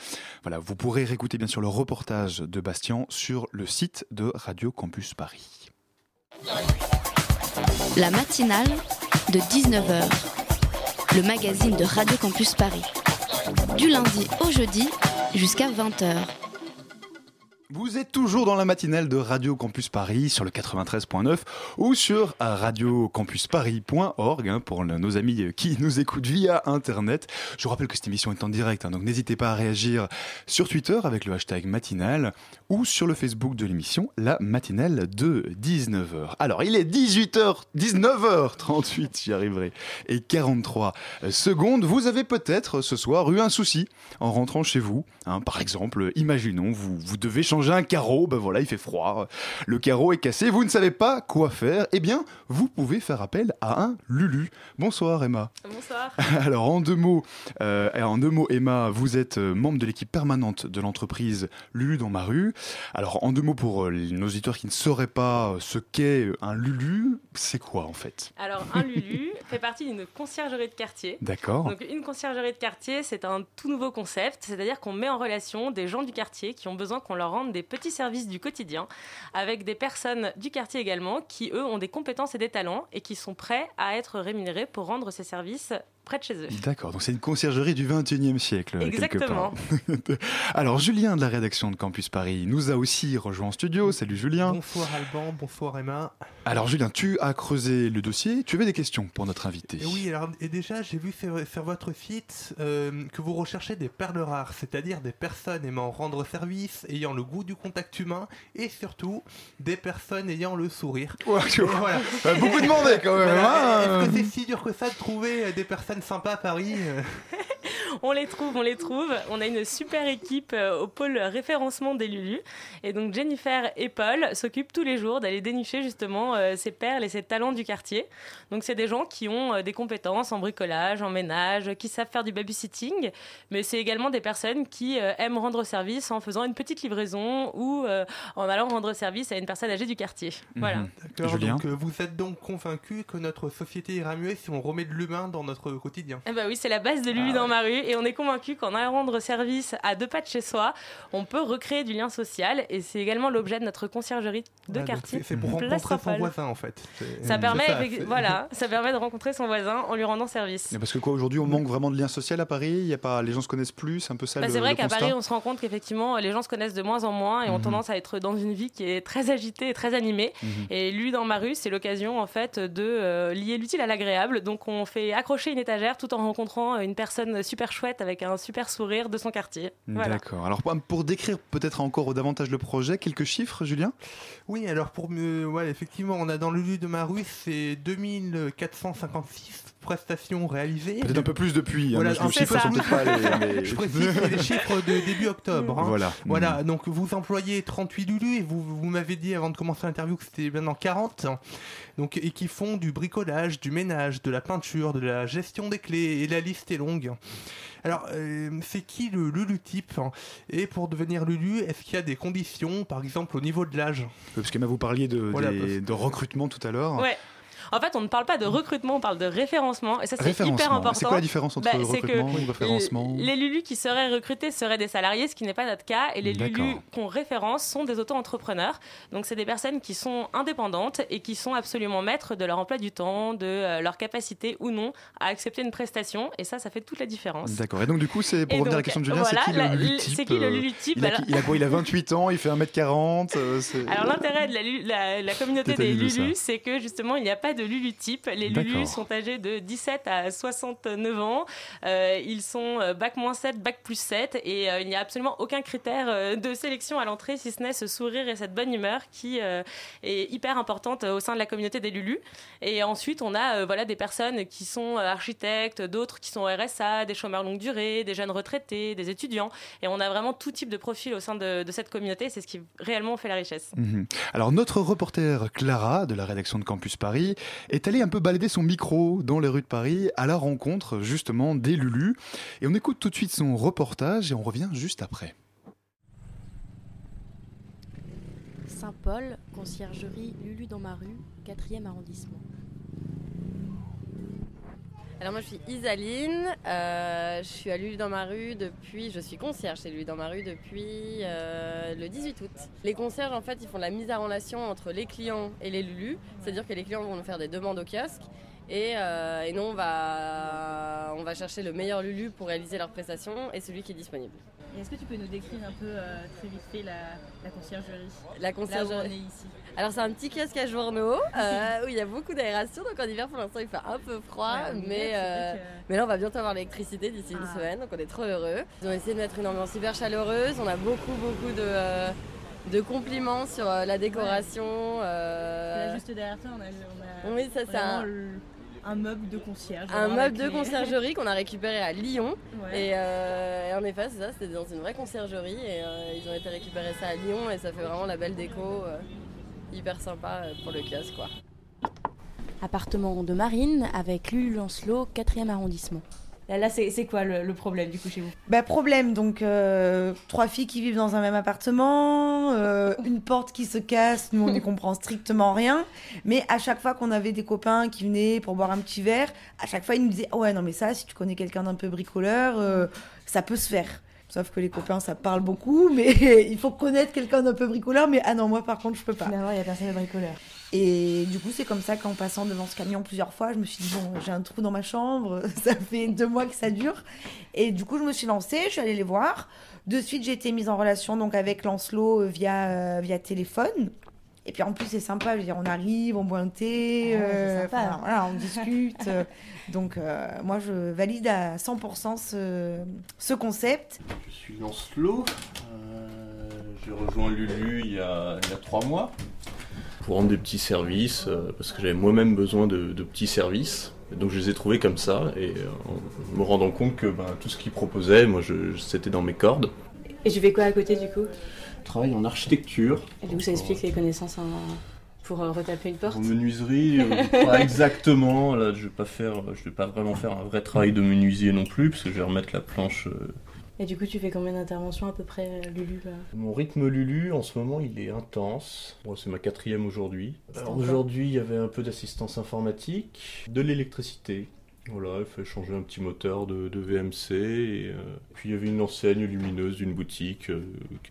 Voilà, vous pourrez réécouter bien sûr le reportage de Bastien sur le site de Radio Campus Paris. La matinale de 19h, le magazine de Radio Campus Paris. Du lundi au jeudi jusqu'à 20h. Vous êtes toujours dans la matinale de Radio Campus Paris sur le 93.9 ou sur radiocampusparis.org hein, pour nos amis qui nous écoutent via Internet. Je vous rappelle que cette émission est en direct, hein, donc n'hésitez pas à réagir sur Twitter avec le hashtag matinale ou sur le Facebook de l'émission, la matinale de 19h. Alors, il est 18h, 19h38, j'y arriverai, et 43 secondes. Vous avez peut-être ce soir eu un souci en rentrant chez vous. hein. par exemple, imaginons, vous, vous devez changer un carreau, ben voilà, il fait froid, le carreau est cassé, vous ne savez pas quoi faire, eh bien, vous pouvez faire appel à un Lulu. Bonsoir Emma. Bonsoir. Alors en deux mots, euh, en deux mots, Emma, vous êtes euh, membre de l'équipe permanente de l'entreprise Lulu dans ma rue. Alors en deux mots pour euh, nos auditeurs qui ne sauraient pas ce qu'est un Lulu, c'est quoi en fait? Alors, un Lulu fait partie d'une conciergerie de quartier. D'accord. Donc, une conciergerie de quartier, c'est un tout nouveau concept, c'est-à-dire qu'on met en relation des gens du quartier qui ont besoin qu'on leur rende des petits services du quotidien, avec des personnes du quartier également qui, eux, ont des compétences et des talents et qui sont prêts à être rémunérés pour rendre ces services près de chez eux. D'accord, donc c'est une conciergerie du 21e siècle. Exactement. Quelque part. Alors Julien de la rédaction de Campus Paris nous a aussi rejoint en studio. Salut Julien. Bonsoir Alban, bonsoir Emma. Alors Julien, tu as creusé le dossier, tu avais des questions pour notre invité. Et oui, alors, et déjà j'ai vu sur, sur votre site euh, que vous recherchez des perles rares, c'est-à-dire des personnes aimant rendre service, ayant le goût du contact humain et surtout des personnes ayant le sourire. Ouais, tu vois, voilà. euh, beaucoup demandé quand même. Voilà. hein. Est-ce que c'est si dur que ça de trouver euh, des personnes sympas à Paris euh On les trouve, on les trouve. On a une super équipe euh, au pôle référencement des Lulu. Et donc Jennifer et Paul s'occupent tous les jours d'aller dénicher justement euh, ces perles et ces talents du quartier. Donc c'est des gens qui ont euh, des compétences en bricolage, en ménage, qui savent faire du babysitting. Mais c'est également des personnes qui aiment rendre service en faisant une petite livraison ou en allant rendre service à une personne âgée du quartier. Voilà. Mhm. D'accord, Julien donc vous êtes donc convaincu que notre société ira mieux si on remet de l'humain dans notre quotidien Eh ben oui, c'est la base de Lulu Ah dans ma rue et on est convaincu qu'en allant rendre service à deux pas de chez soi, on peut recréer du lien social et c'est également l'objet de notre conciergerie de donc quartier. c'est- pour rencontrer son voisin en fait. Ça permet, ça, voilà, ça permet de rencontrer son voisin en lui rendant service. Mais Parce que quoi, aujourd'hui, on manque vraiment de lien social à Paris? Il y a pas, les gens se connaissent plus? C'est un peu ça Bah, c'est vrai qu'à Paris, on se rend compte qu'effectivement, les gens se connaissent de moins en moins et ont Mhm. tendance à être dans une vie qui est très agitée et très animée. Mhm. Et lui, dans ma rue, c'est l'occasion en fait de euh, lier l'utile à l'agréable. Donc, on fait accrocher une étagère tout en rencontrant une personne super chouette avec un super sourire de son quartier. Voilà. D'accord. Alors pour- pour décrire peut-être encore davantage le projet, quelques chiffres, Julien? Oui, alors pour me, ouais, effectivement, on a dans le lieu de ma rue, c'est 2456 prestations réalisées. Peut-être un peu plus depuis. hein, Voilà, que peu chiffres ça. sont peut-être pas les- les- Je précise, c'est les chiffres de début octobre. hein. Voilà. Voilà, donc vous employez 38 Lulu et vous, vous m'avez dit avant de commencer l'interview que c'était maintenant 40. Donc, et qui font du bricolage, du ménage, de la peinture, de la gestion des clés, et la liste est longue. Alors, euh, c'est qui le Lulu type Et pour devenir Lulu, est-ce qu'il y a des conditions, par exemple au niveau de l'âge? Parce qu'Emma, vous parliez de, Voilà, des- parce- de recrutement tout à l'heure. Ouais. En fait, on ne parle pas de recrutement, on parle de référencement. Et ça, c'est hyper important. C'est quoi la différence entre Bah, recrutement et référencement Les Lulus qui seraient recrutés seraient des salariés, ce qui n'est pas notre cas. Et les. Lulus qu'on référence sont des auto-entrepreneurs. Donc, c'est des personnes qui sont indépendantes et qui sont absolument maîtres de leur emploi du temps, de euh, leur capacité ou non à accepter une prestation. Et ça, ça fait toute la différence. D'accord. Et donc, du coup, c'est pour revenir à la question de Julien, voilà, c'est qui la- le Lulu type c'est qui le euh, Lulu type il a, Alors- il a quoi Il a 28 ans, il fait 1m40 euh, Alors l'intérêt de la, la- la communauté des. Lulus, c'est que justement il n'y a pas de Lulu type. Les Lulus D'accord. sont âgés de 17 à 69 ans. Euh, ils sont euh, bac moins 7, bac plus 7 et euh, il n'y a absolument aucun critère de sélection à l'entrée si ce n'est ce sourire et cette bonne humeur qui euh, est hyper importante au sein de la communauté des Lulus. Et ensuite on a voilà des personnes qui sont architectes, d'autres qui sont RSA, des chômeurs longue durée, des jeunes retraités, des étudiants et on a vraiment tout type de profil au sein de, de cette communauté. C'est ce qui réellement fait la richesse. Mhm. Alors notre reporter Clara de la rédaction de Campus Paris est allée un peu balader son micro dans les rues de Paris à la rencontre justement des Lulus. Et on écoute tout de suite son reportage et on revient juste après. Saint-Paul, conciergerie Lulu dans ma rue, 4e arrondissement. Alors moi je suis Isaline, euh, je suis à Lulu dans ma rue depuis, je suis concierge chez Lulu dans ma rue depuis euh, le 18 août. Les concierges en fait ils font la mise en relation entre les clients et les Lulu, c'est-à-dire que les clients vont nous faire des demandes au kiosque et, euh, et nous on va, on va chercher le meilleur Lulu pour réaliser leur prestation et celui qui est disponible. Et Est-ce que tu peux nous décrire un peu euh, très vite fait la, la conciergerie? La conciergerie. Là où on est ici. Alors c'est un petit kiosque à journaux euh, où il y a beaucoup d'aération, donc en hiver pour l'instant il fait un peu froid, Ouais, en hiver, mais, euh, que- mais là on va bientôt avoir l'électricité d'ici une Ah. semaine, donc on est trop heureux. Ils ont essayé de mettre une ambiance hyper chaleureuse, on a beaucoup beaucoup de, de compliments sur euh, la décoration. euh, Là, juste derrière toi, on a, on a Oui, ça, c'est vraiment un- le- un meuble de concierge. un meuble de conciergerie qu'on a récupéré à Lyon. Ouais. Et, euh, et en effet, c'est ça, c'était dans une vraie conciergerie. Et euh, ils ont été récupérer ça à Lyon et ça fait vraiment la belle déco. euh, hyper sympa pour le kiosque, quoi. Appartement de Marine avec Lulu Lancelot, 4e arrondissement. Là, là, c'est quoi le, le problème du coup chez vous? Bah problème, donc euh, trois filles qui vivent dans un même appartement, euh, une porte qui se casse, nous on n'y comprend strictement rien, mais à chaque fois qu'on avait des copains qui venaient pour boire un petit verre, à chaque fois ils nous disaient Ah ouais non mais ça si tu connais quelqu'un d'un peu bricoleur, euh, ça peut se faire. Sauf que les copains ça parle beaucoup, mais il faut connaître quelqu'un d'un peu bricoleur, mais ah non moi par contre je peux pas. Finalement il y a personne de bricoleur. Et du coup, c'est comme ça qu'en passant devant ce camion plusieurs fois, je me suis dit, bon, j'ai un trou dans ma chambre, ça fait deux mois que ça dure. Et du coup, je me suis lancée, je suis allée les voir. De suite, j'ai été mise en relation donc avec Lancelot euh, via, euh, via téléphone. Et puis en plus, c'est sympa, je veux dire, on arrive, on boit un thé, Ah euh, sympa. enfin, voilà, on discute. euh, donc, euh, moi, je valide à 100% ce, ce concept. Je suis Lancelot. Euh, J'ai rejoint Lulu il y, a, il y a trois mois pour rendre des petits services euh, parce que j'avais moi-même besoin de, de petits services. Et donc je les ai trouvés comme ça et euh, en me rendant compte que ben, tout ce qu'ils proposaient, moi, je- c'était dans mes cordes. Et tu fais quoi à côté du coup? Je travaille en architecture, Et du coup, ça explique les connaissances en- pour euh, retaper une porte? en menuiserie, euh, pas exactement. Là, je vais pas faire, je vais pas vraiment faire un vrai travail de menuisier non plus parce que je vais remettre la planche euh, Et du coup, tu fais combien d'interventions à peu près, euh, Lulu là Mon rythme Lulu, en ce moment, il est intense. Bon, c'est ma quatrième aujourd'hui. Alors, Aujourd'hui, il y avait un peu d'assistance informatique, de l'électricité. Voilà, il fallait changer un petit moteur de, de VMC. Et, euh, puis il y avait une enseigne lumineuse d'une boutique euh,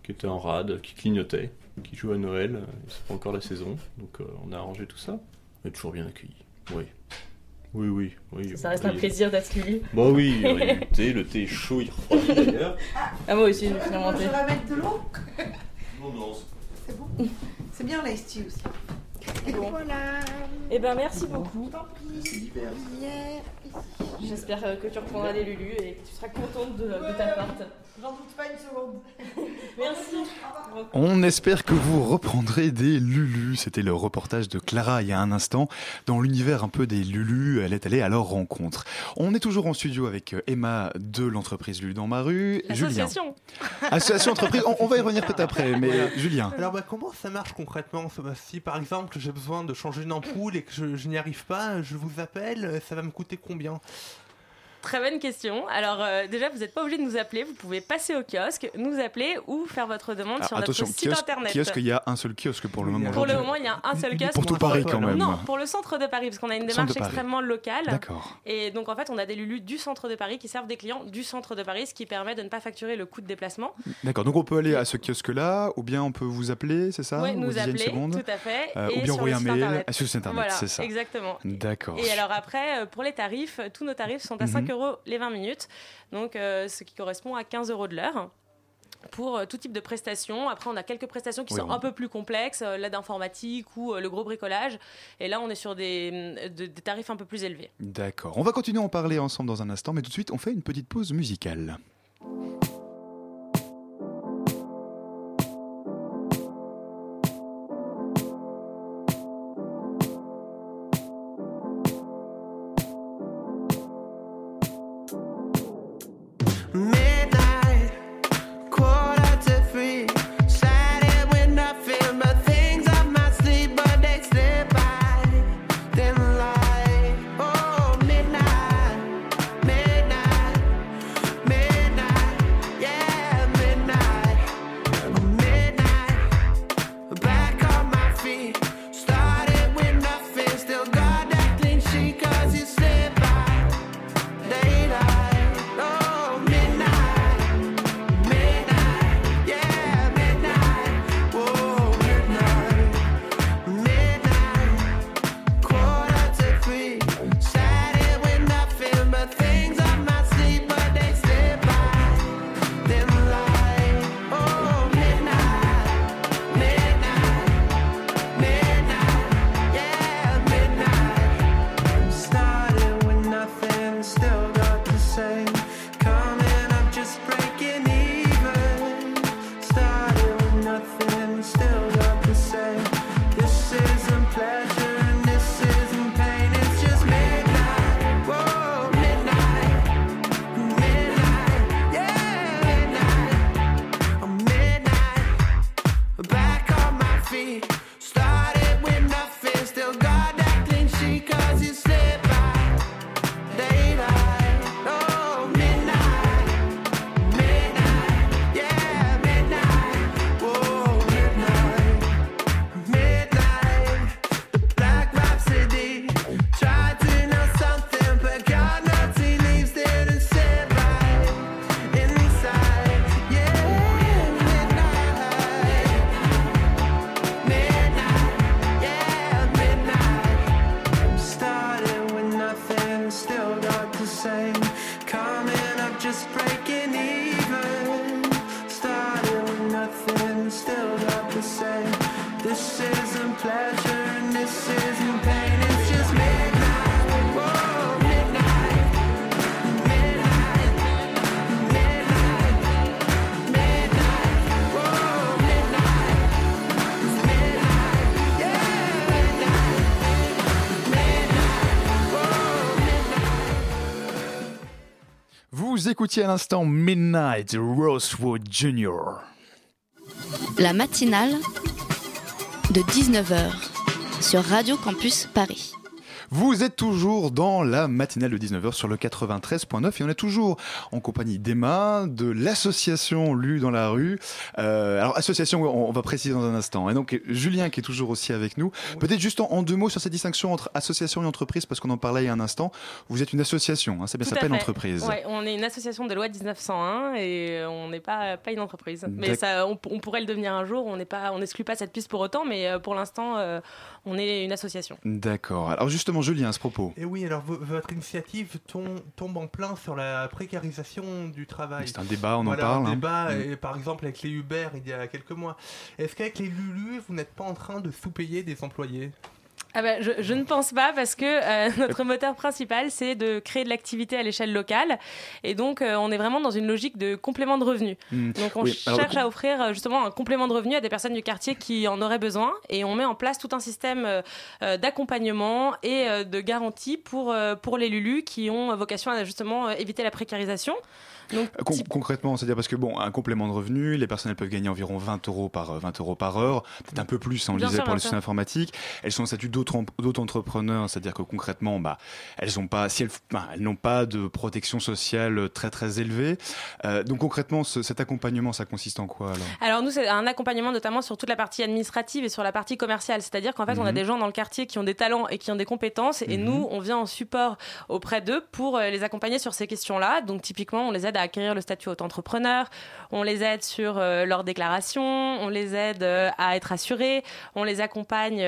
qui était en rade, qui clignotait, qui joue à Noël. C'est pas encore la saison, donc euh, on a arrangé tout ça. On est toujours bien accueillis. Oui. Oui, oui, oui. Ça reste un plaisir d'être Lulu. Bah oui, il y a du thé, le thé est chaud, il refroidit d'ailleurs. Ah, moi aussi, je me suis inventé. Je vais mettre de l'eau. Non, non, C'est bon. C'est bien l'ice tea aussi. Bon. Voilà. Eh ben, merci beaucoup. J'espère euh, que tu reprendras des Lulu et que tu seras contente de, de ta porte. J'en doute pas une seconde. Merci. On espère que vous reprendrez des Lulu. C'était le reportage de Clara il y a un instant. Dans l'univers un peu des Lulu, elle est allée à leur rencontre. On est toujours en studio avec euh, Emma de l'entreprise Lulu dans ma rue. Julien. L'association. Association entreprise. On, on va y revenir peut-être après, mais. Julien. Alors bah, comment ça marche concrètement? Si par exemple j'ai besoin de changer une ampoule et que je, je n'y arrive pas, je vous appelle, ça va me coûter combien? Très bonne question. Alors euh, déjà, vous n'êtes pas obligé de nous appeler. Vous pouvez passer au kiosque, nous appeler ou faire votre demande Alors, sur attention, notre site kiosque, internet. kiosque, il y a un seul kiosque pour le moment. Pour le moment, il y a un seul kiosque. Pour tout Paris quand même. Non, pour le centre de Paris, parce qu'on a une démarche extrêmement locale. D'accord. Et donc, en fait, on a des Lulu du centre de Paris qui servent des clients du centre de Paris, ce qui permet de ne pas facturer le coût de déplacement. D'accord, donc on peut aller à ce kiosque-là, ou bien on peut vous appeler, c'est ça? Oui, nous appeler, seconde tout à fait. Euh, et ou bien envoyer un mail internet. Ah, sur le site internet, Voilà, c'est ça. Exactement. D'accord. Et alors après, euh, pour les tarifs, tous nos tarifs sont à Mhm. 5 euros les 20 minutes, donc euh, ce qui correspond à 15 euros de l'heure pour euh, tout type de prestations. Après, on a quelques prestations qui Oui, sont on- un peu plus complexes, euh, l'aide informatique ou euh, le gros bricolage. Et là, on est sur des, mm, de- des tarifs un peu plus élevés. D'accord. On va continuer à en parler ensemble dans un instant, mais tout de suite, on fait une petite pause musicale. Écoutiez à l'instant Midnight Rosewood Jr. La matinale de 19h sur Radio Campus Paris. Vous êtes toujours dans la matinale de 19h sur le 93.9 et on est toujours en compagnie d'Emma, de l'association Lu dans la rue. Euh, alors association, on, va préciser dans un instant. Et donc Julien qui est toujours aussi avec nous. Peut-être juste en, en deux mots sur cette distinction entre association et entreprise parce qu'on en parlait il y a un instant. Vous êtes une association, hein, ça s'appelle entreprise. Ouais, on est une association de loi 1901 et on n'est pas, pas une entreprise. Mais ça, on, on pourrait le devenir un jour. On n'est pas, on n'exclut pas cette piste pour autant, mais euh, pour l'instant, euh, on est une association. D'accord. Alors justement Julien à ce propos. Et oui, alors vo- votre initiative tom- tombe en plein sur la précarisation du travail. C'est un débat, on en Voilà, parle, Un hein. débat, Mm. et par exemple avec les Uber il y a quelques mois. Est-ce qu'avec les Lulu, vous n'êtes pas en train de sous-payer des employés? Ah bah, je, je ne pense pas parce que euh, notre moteur principal, c'est de créer de l'activité à l'échelle locale. Et donc, euh, on est vraiment dans une logique de complément de revenus. Hmm. Donc, on Oui, cherche à offrir euh, justement un complément de revenus à des personnes du quartier qui en auraient besoin. Et on met en place tout un système d'accompagnement et de garantie pour, pour les Lulus qui ont vocation à justement éviter la précarisation. Donc, Euh, Con- concrètement, c'est-à-dire parce que bon, un complément de revenu, les personnes elles peuvent gagner environ 20 euros par euh, 20 euros par heure, peut-être un peu plus, hein, on le disait pour les sociétés informatiques. Elles sont en statut d'auto-entrepreneurs, c'est-à-dire que concrètement, bah, elles ont pas, si elles, bah, elles n'ont pas de protection sociale très très élevée. Euh, donc concrètement, ce- cet accompagnement, ça consiste en quoi alors? Alors nous, c'est un accompagnement notamment sur toute la partie administrative et sur la partie commerciale. C'est-à-dire qu'en fait, on a Mhm. des gens dans le quartier qui ont des talents et qui ont des compétences. Et Mhm. nous, on vient en support auprès d'eux pour euh, les accompagner sur ces questions-là. Donc typiquement, on les aide à acquérir le statut auto-entrepreneur. On les aide sur euh, leur déclaration. On les aide euh, à être assurés. On les accompagne.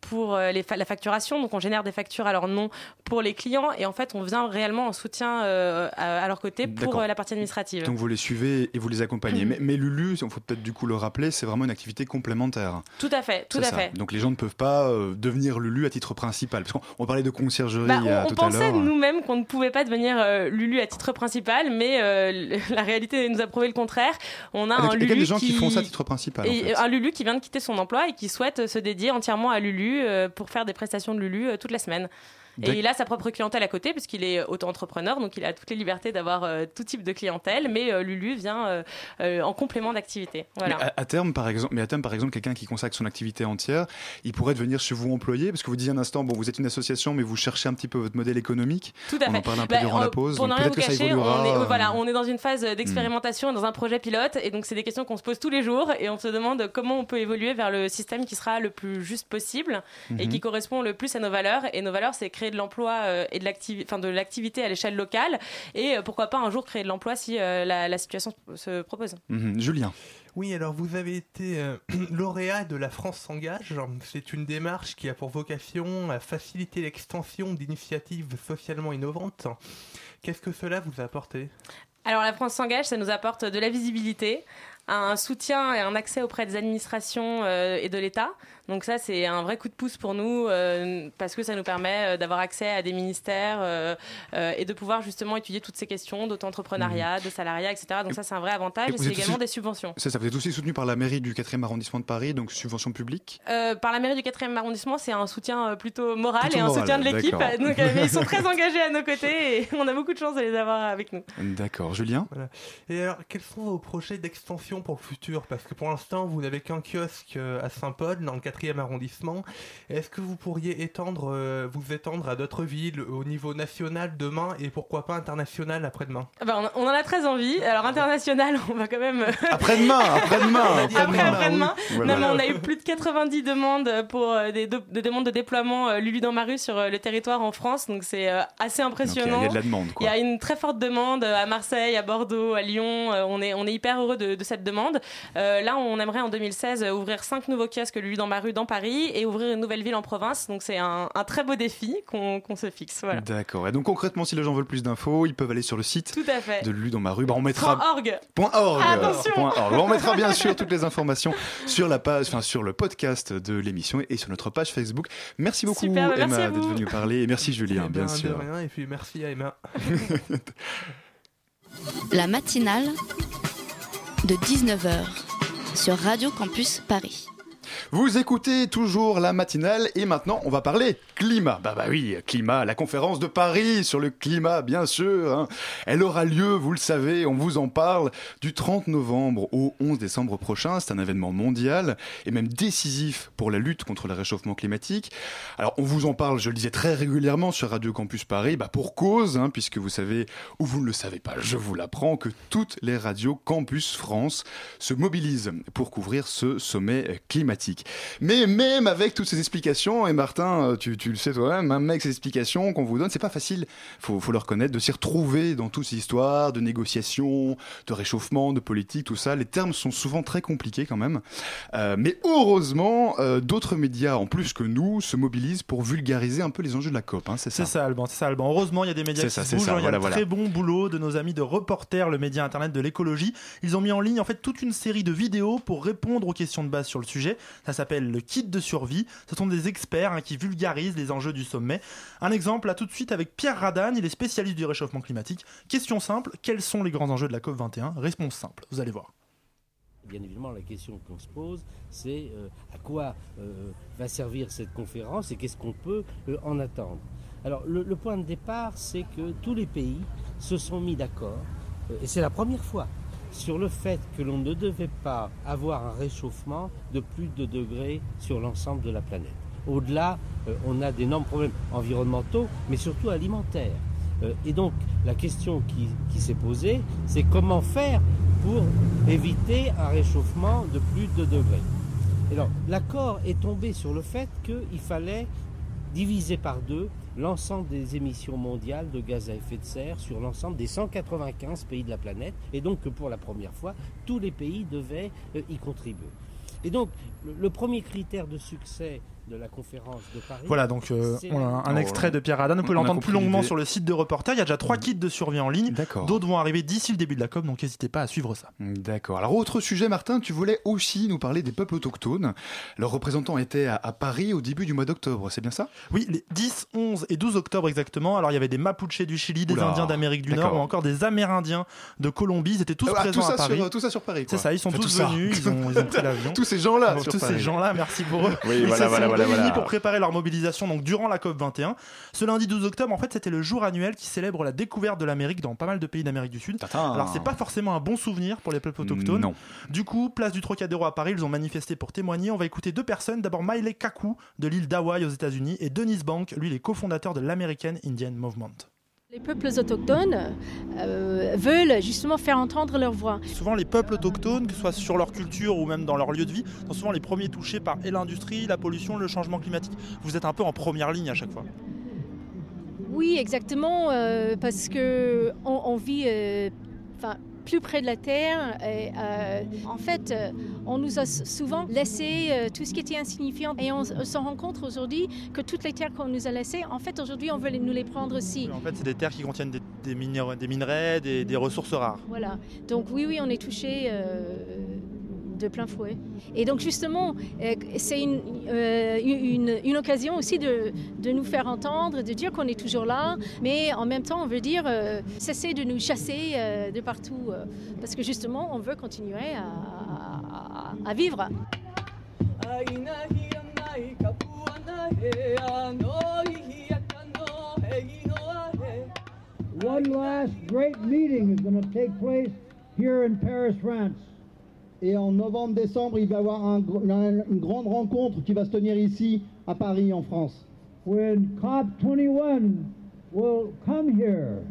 Pour euh, les fa- la facturation, donc on génère des factures à leur nom pour les clients et en fait on vient réellement en soutien euh, à, à leur côté pour euh, la partie administrative. Donc vous les suivez et vous les accompagnez. Mhm. mais, mais Lulu, il faut peut-être du coup le rappeler, c'est vraiment une activité complémentaire. Tout à fait, tout à ça. fait. Donc les gens ne peuvent pas euh, devenir Lulu à titre principal. Parce qu'on on parlait de conciergerie Bah, on, on tout à pensait l'heure. nous-mêmes qu'on ne pouvait pas devenir Lulu à titre principal, mais la réalité nous a prouvé le contraire. On a Ah, donc, un il y a des gens qui qui font ça à titre principal, en et fait. un Lulu qui vient de quitter son emploi et qui souhaite se dédier entièrement à Lulu euh, pour faire des prestations de Lulu euh, toute la semaine. Et il a sa propre clientèle à côté, puisqu'il est auto-entrepreneur, donc il a toutes les libertés d'avoir euh, tout type de clientèle, mais euh, Lulu vient euh, en complément d'activité. Voilà. Mais à, à terme, par exemple, mais à terme, par exemple, quelqu'un qui consacre son activité entière, il pourrait devenir chez vous employé, parce que vous disiez un instant, bon, vous êtes une association, mais vous cherchez un petit peu votre modèle économique. Tout à on fait. en parle un peu Bah, durant la pause. Pour donc rien vous que cacher, on est, voilà, on est dans une phase d'expérimentation, dans un projet pilote, et donc c'est des questions qu'on se pose tous les jours, et on se demande comment on peut évoluer vers le système qui sera le plus juste possible et Mhm. qui correspond le plus à nos valeurs. Et nos valeurs, c'est créer de l'emploi euh, et de l'activité, enfin de l'activité à l'échelle locale, et euh, pourquoi pas un jour créer de l'emploi si euh, la, la situation se propose. Mhm. Julien. Oui, alors vous avez été euh, lauréat de La France s'engage. C'est une démarche qui a pour vocation à faciliter l'extension d'initiatives socialement innovantes. Qu'est-ce que cela vous a apporté? Alors la France s'engage, ça nous apporte de la visibilité, un soutien et un accès auprès des administrations euh, et de l'État. Donc ça, c'est un vrai coup de pouce pour nous euh, parce que ça nous permet euh, d'avoir accès à des ministères euh, euh, et de pouvoir justement étudier toutes ces questions d'auto-entrepreneuriat, de salariat, etc. Donc ça, c'est un vrai avantage Et c'est également aussi- des subventions. Ça, ça vous êtes aussi soutenu par la mairie du 4e arrondissement de Paris, donc subvention publique? Euh, par la mairie du 4e arrondissement, c'est un soutien plutôt moral Plutôt et un moral, soutien de l'équipe. Donc, euh, mais ils sont très engagés à nos côtés et on a beaucoup de chance de les avoir avec nous. D'accord. Julien? Voilà. Et alors, quels sont vos projets d'extension pour le futur? Parce que pour l'instant, vous n'avez qu'un kiosque à Saint-Paul, dans le 4e arrondissement. Est-ce que vous pourriez étendre, euh, vous étendre à d'autres villes au niveau national demain et pourquoi pas international après-demain? Ah bah, on, en a très envie. Alors international, on va quand même. Après-demain, après-demain, Après, après-demain. après-demain. oui. Voilà. Non, mais on a eu plus de 90 demandes pour euh, des, de- des demandes de déploiement euh, Lulu dans ma rue sur euh, le territoire en France. Donc c'est euh, assez il y impressionnant. il y a de la demande, Il y a une très forte demande euh, à Marseille, à Bordeaux, à Lyon. Euh, on, est, on est hyper heureux de, de cette demande. Euh, là, on aimerait en 2016 euh, ouvrir cinq nouveaux kiosques Lulu dans ma rue dans Paris et ouvrir une nouvelle ville en province. Donc c'est un, un très beau défi qu'on se fixe. Voilà. D'accord. Et donc concrètement, si les gens veulent plus d'infos, ils peuvent aller sur le site Tout à fait. de Lulu dans ma rue. Bah, on mettra Point org. Point org. Attention. Point org. On mettra bien sûr toutes les informations sur la page, enfin sur le podcast de l'émission et sur notre page Facebook. Merci beaucoup Super, bah, Emma d'être venue parler et merci Julien, Eh bien ben, de sûr. rien, et puis merci à Emma. La matinale de 19h sur Radio Campus Paris. Vous écoutez toujours la matinale et maintenant on va parler climat. Bah bah oui, climat, la conférence de Paris sur le climat, bien sûr. hein. Elle aura lieu, vous le savez, on vous en parle, du 30 novembre au 11 décembre prochain. C'est un événement mondial et même décisif pour la lutte contre le réchauffement climatique. Alors on vous en parle, je le disais très régulièrement sur Radio Campus Paris, bah pour cause, hein, puisque vous savez, ou vous ne le savez pas, je vous l'apprends, que toutes les radios Campus France se mobilisent pour couvrir ce sommet euh, Mais même avec toutes ces explications, et Martin, euh, tu, tu le sais toi-même, même avec ces explications qu'on vous donne, c'est pas facile, faut, faut le reconnaître, de s'y retrouver dans toutes ces histoires de négociations, de réchauffement, de politique, tout ça. Les termes sont souvent très compliqués quand même. Euh, mais heureusement, euh, d'autres médias, en plus que nous, se mobilisent pour vulgariser un peu les enjeux de la COP. hein, c'est ça. Alban, c'est ça, Alban. Heureusement, il y a des médias qui ça, se c'est bougent. ça, hein. Il y a voilà, un voilà. très bon boulot de nos amis de Reporter, le média internet de l'écologie. Ils ont mis en ligne en fait toute une série de vidéos pour répondre aux questions de base sur le sujet. Ça s'appelle le kit de survie. Ce sont des experts hein, qui vulgarisent les enjeux du sommet. Un exemple là tout de suite avec Pierre Radane, il est spécialiste du réchauffement climatique. Question simple, quels sont les grands enjeux de la COP 21 Réponse simple, vous allez voir. Bien évidemment, la question qu'on se pose, c'est euh, à quoi euh, va servir cette conférence et qu'est-ce qu'on peut euh, en attendre? Alors, le, point de départ, c'est que tous les pays se sont mis d'accord, et c'est la première fois, sur le fait que l'on ne devait pas avoir un réchauffement de plus de 2 degrés sur l'ensemble de la planète. Au-delà, euh, on a d'énormes problèmes environnementaux, mais surtout alimentaires. Euh, et donc, la question qui, s'est posée, c'est comment faire pour éviter un réchauffement de plus de 2 degrés. Alors, l'accord est tombé sur le fait qu'il fallait diviser par deux l'ensemble des émissions mondiales de gaz à effet de serre sur l'ensemble des 195 pays de la planète, et donc que pour la première fois, tous les pays devaient euh, y contribuer. Et donc, le, le premier critère de succès de la conférence de Paris. Voilà, donc euh, on a un, un extrait de Pierre pouvez On a l'entendre plus longuement sur le site de Reporter. Il y a déjà trois kits de survie en ligne. D'accord. D'autres vont arriver d'ici le début de la COP, donc n'hésitez pas à suivre ça. D'accord. Alors, autre sujet, Martin, tu voulais aussi nous parler des peuples autochtones. Leurs représentants étaient à, à Paris au début du mois d'octobre, c'est bien ça? Oui, les 10, 11 et 12 octobre exactement. Alors il y avait des Mapuches du Chili, des Oula, Indiens d'Amérique du Nord ou encore des Amérindiens de Colombie. Ils étaient tous Ah, présents tout ça à Paris. sur- tout ça sur Paris. C'est ça, ils sont Enfin, tous venus, ils ont, ils ont pris l'avion. Tous ces gens-là tous Paris. ces gens-là, merci pour eux. Oui, voilà, voilà, voilà, réunis voilà. pour préparer leur mobilisation donc durant la COP 21. Ce lundi 12 octobre, en fait, c'était le jour annuel qui célèbre la découverte de l'Amérique dans pas mal de pays d'Amérique du Sud. Alors c'est pas forcément un bon souvenir pour les peuples autochtones. Non. Du coup, place du Trocadéro à Paris, ils ont manifesté pour témoigner. On va écouter deux personnes. D'abord Miley Kaku de l'île d'Hawaï aux États-Unis et Dennis Bank, lui, il est cofondateur de l'American Indian Movement. Les peuples autochtones euh, veulent justement faire entendre leur voix. Souvent, les peuples autochtones, que ce soit sur leur culture ou même dans leur lieu de vie, sont souvent les premiers touchés par l'industrie, la pollution, le changement climatique. Vous êtes un peu en première ligne à chaque fois. Oui, exactement, euh, parce que on, on vit, euh, plus près de la terre. Et, euh, en fait, euh, on nous a souvent laissé euh, tout ce qui était insignifiant, et on, s'en rend compte aujourd'hui que toutes les terres qu'on nous a laissées, en fait, aujourd'hui, on veut les- nous les prendre aussi. En fait, c'est des terres qui contiennent des, des minéraux- des minerais, des, des ressources rares. Voilà. Donc oui, oui, on est touché euh, de plein fouet. Et donc justement, euh, c'est une, euh, une, une occasion aussi de, de nous faire entendre, de dire qu'on est toujours là, mais en même temps, on veut dire euh, cesser de nous chasser de partout, parce que justement, on veut continuer à, à- à vivre. One last great meeting is going to take place here in Paris, France. Et en novembre-décembre, il va y avoir un un- une grande rencontre qui va se tenir ici, à Paris, en France. When COP21 will come here.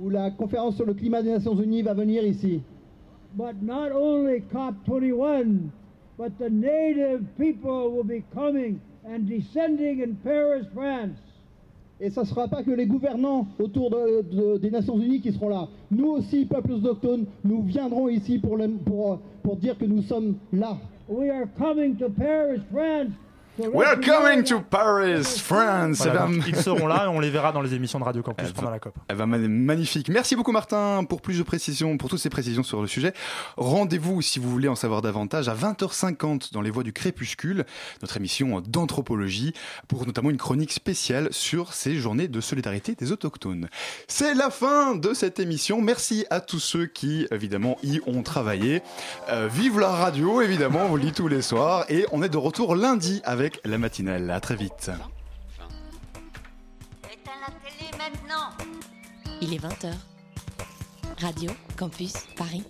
Où la conférence sur le climat des Nations Unies va venir ici. But not only COP21, but the native people will be coming and descending in Paris, France. Et ce ne sera pas que les gouvernants autour de- de- des Nations Unies qui seront là. Nous aussi, peuples autochtones, nous viendrons ici pour dire que nous sommes là. We are coming to Paris, France We're coming to Paris, France. Voilà, donc, ils seront là et on les verra dans les émissions de Radio Campus pendant la COP. Ben, ma- magnifique. Merci beaucoup Martin pour plus de précisions, pour toutes ces précisions sur le sujet. Rendez-vous si vous voulez en savoir davantage à 20h50 dans les voies du crépuscule, notre émission d'anthropologie, pour notamment une chronique spéciale sur ces journées de solidarité des autochtones. C'est la fin de cette émission. Merci à tous ceux qui évidemment y ont travaillé. Euh, vive la radio évidemment, on vous le dit tous les soirs et on est de retour lundi avec la matinale. À très vite. Il est 20h. Radio Campus Paris.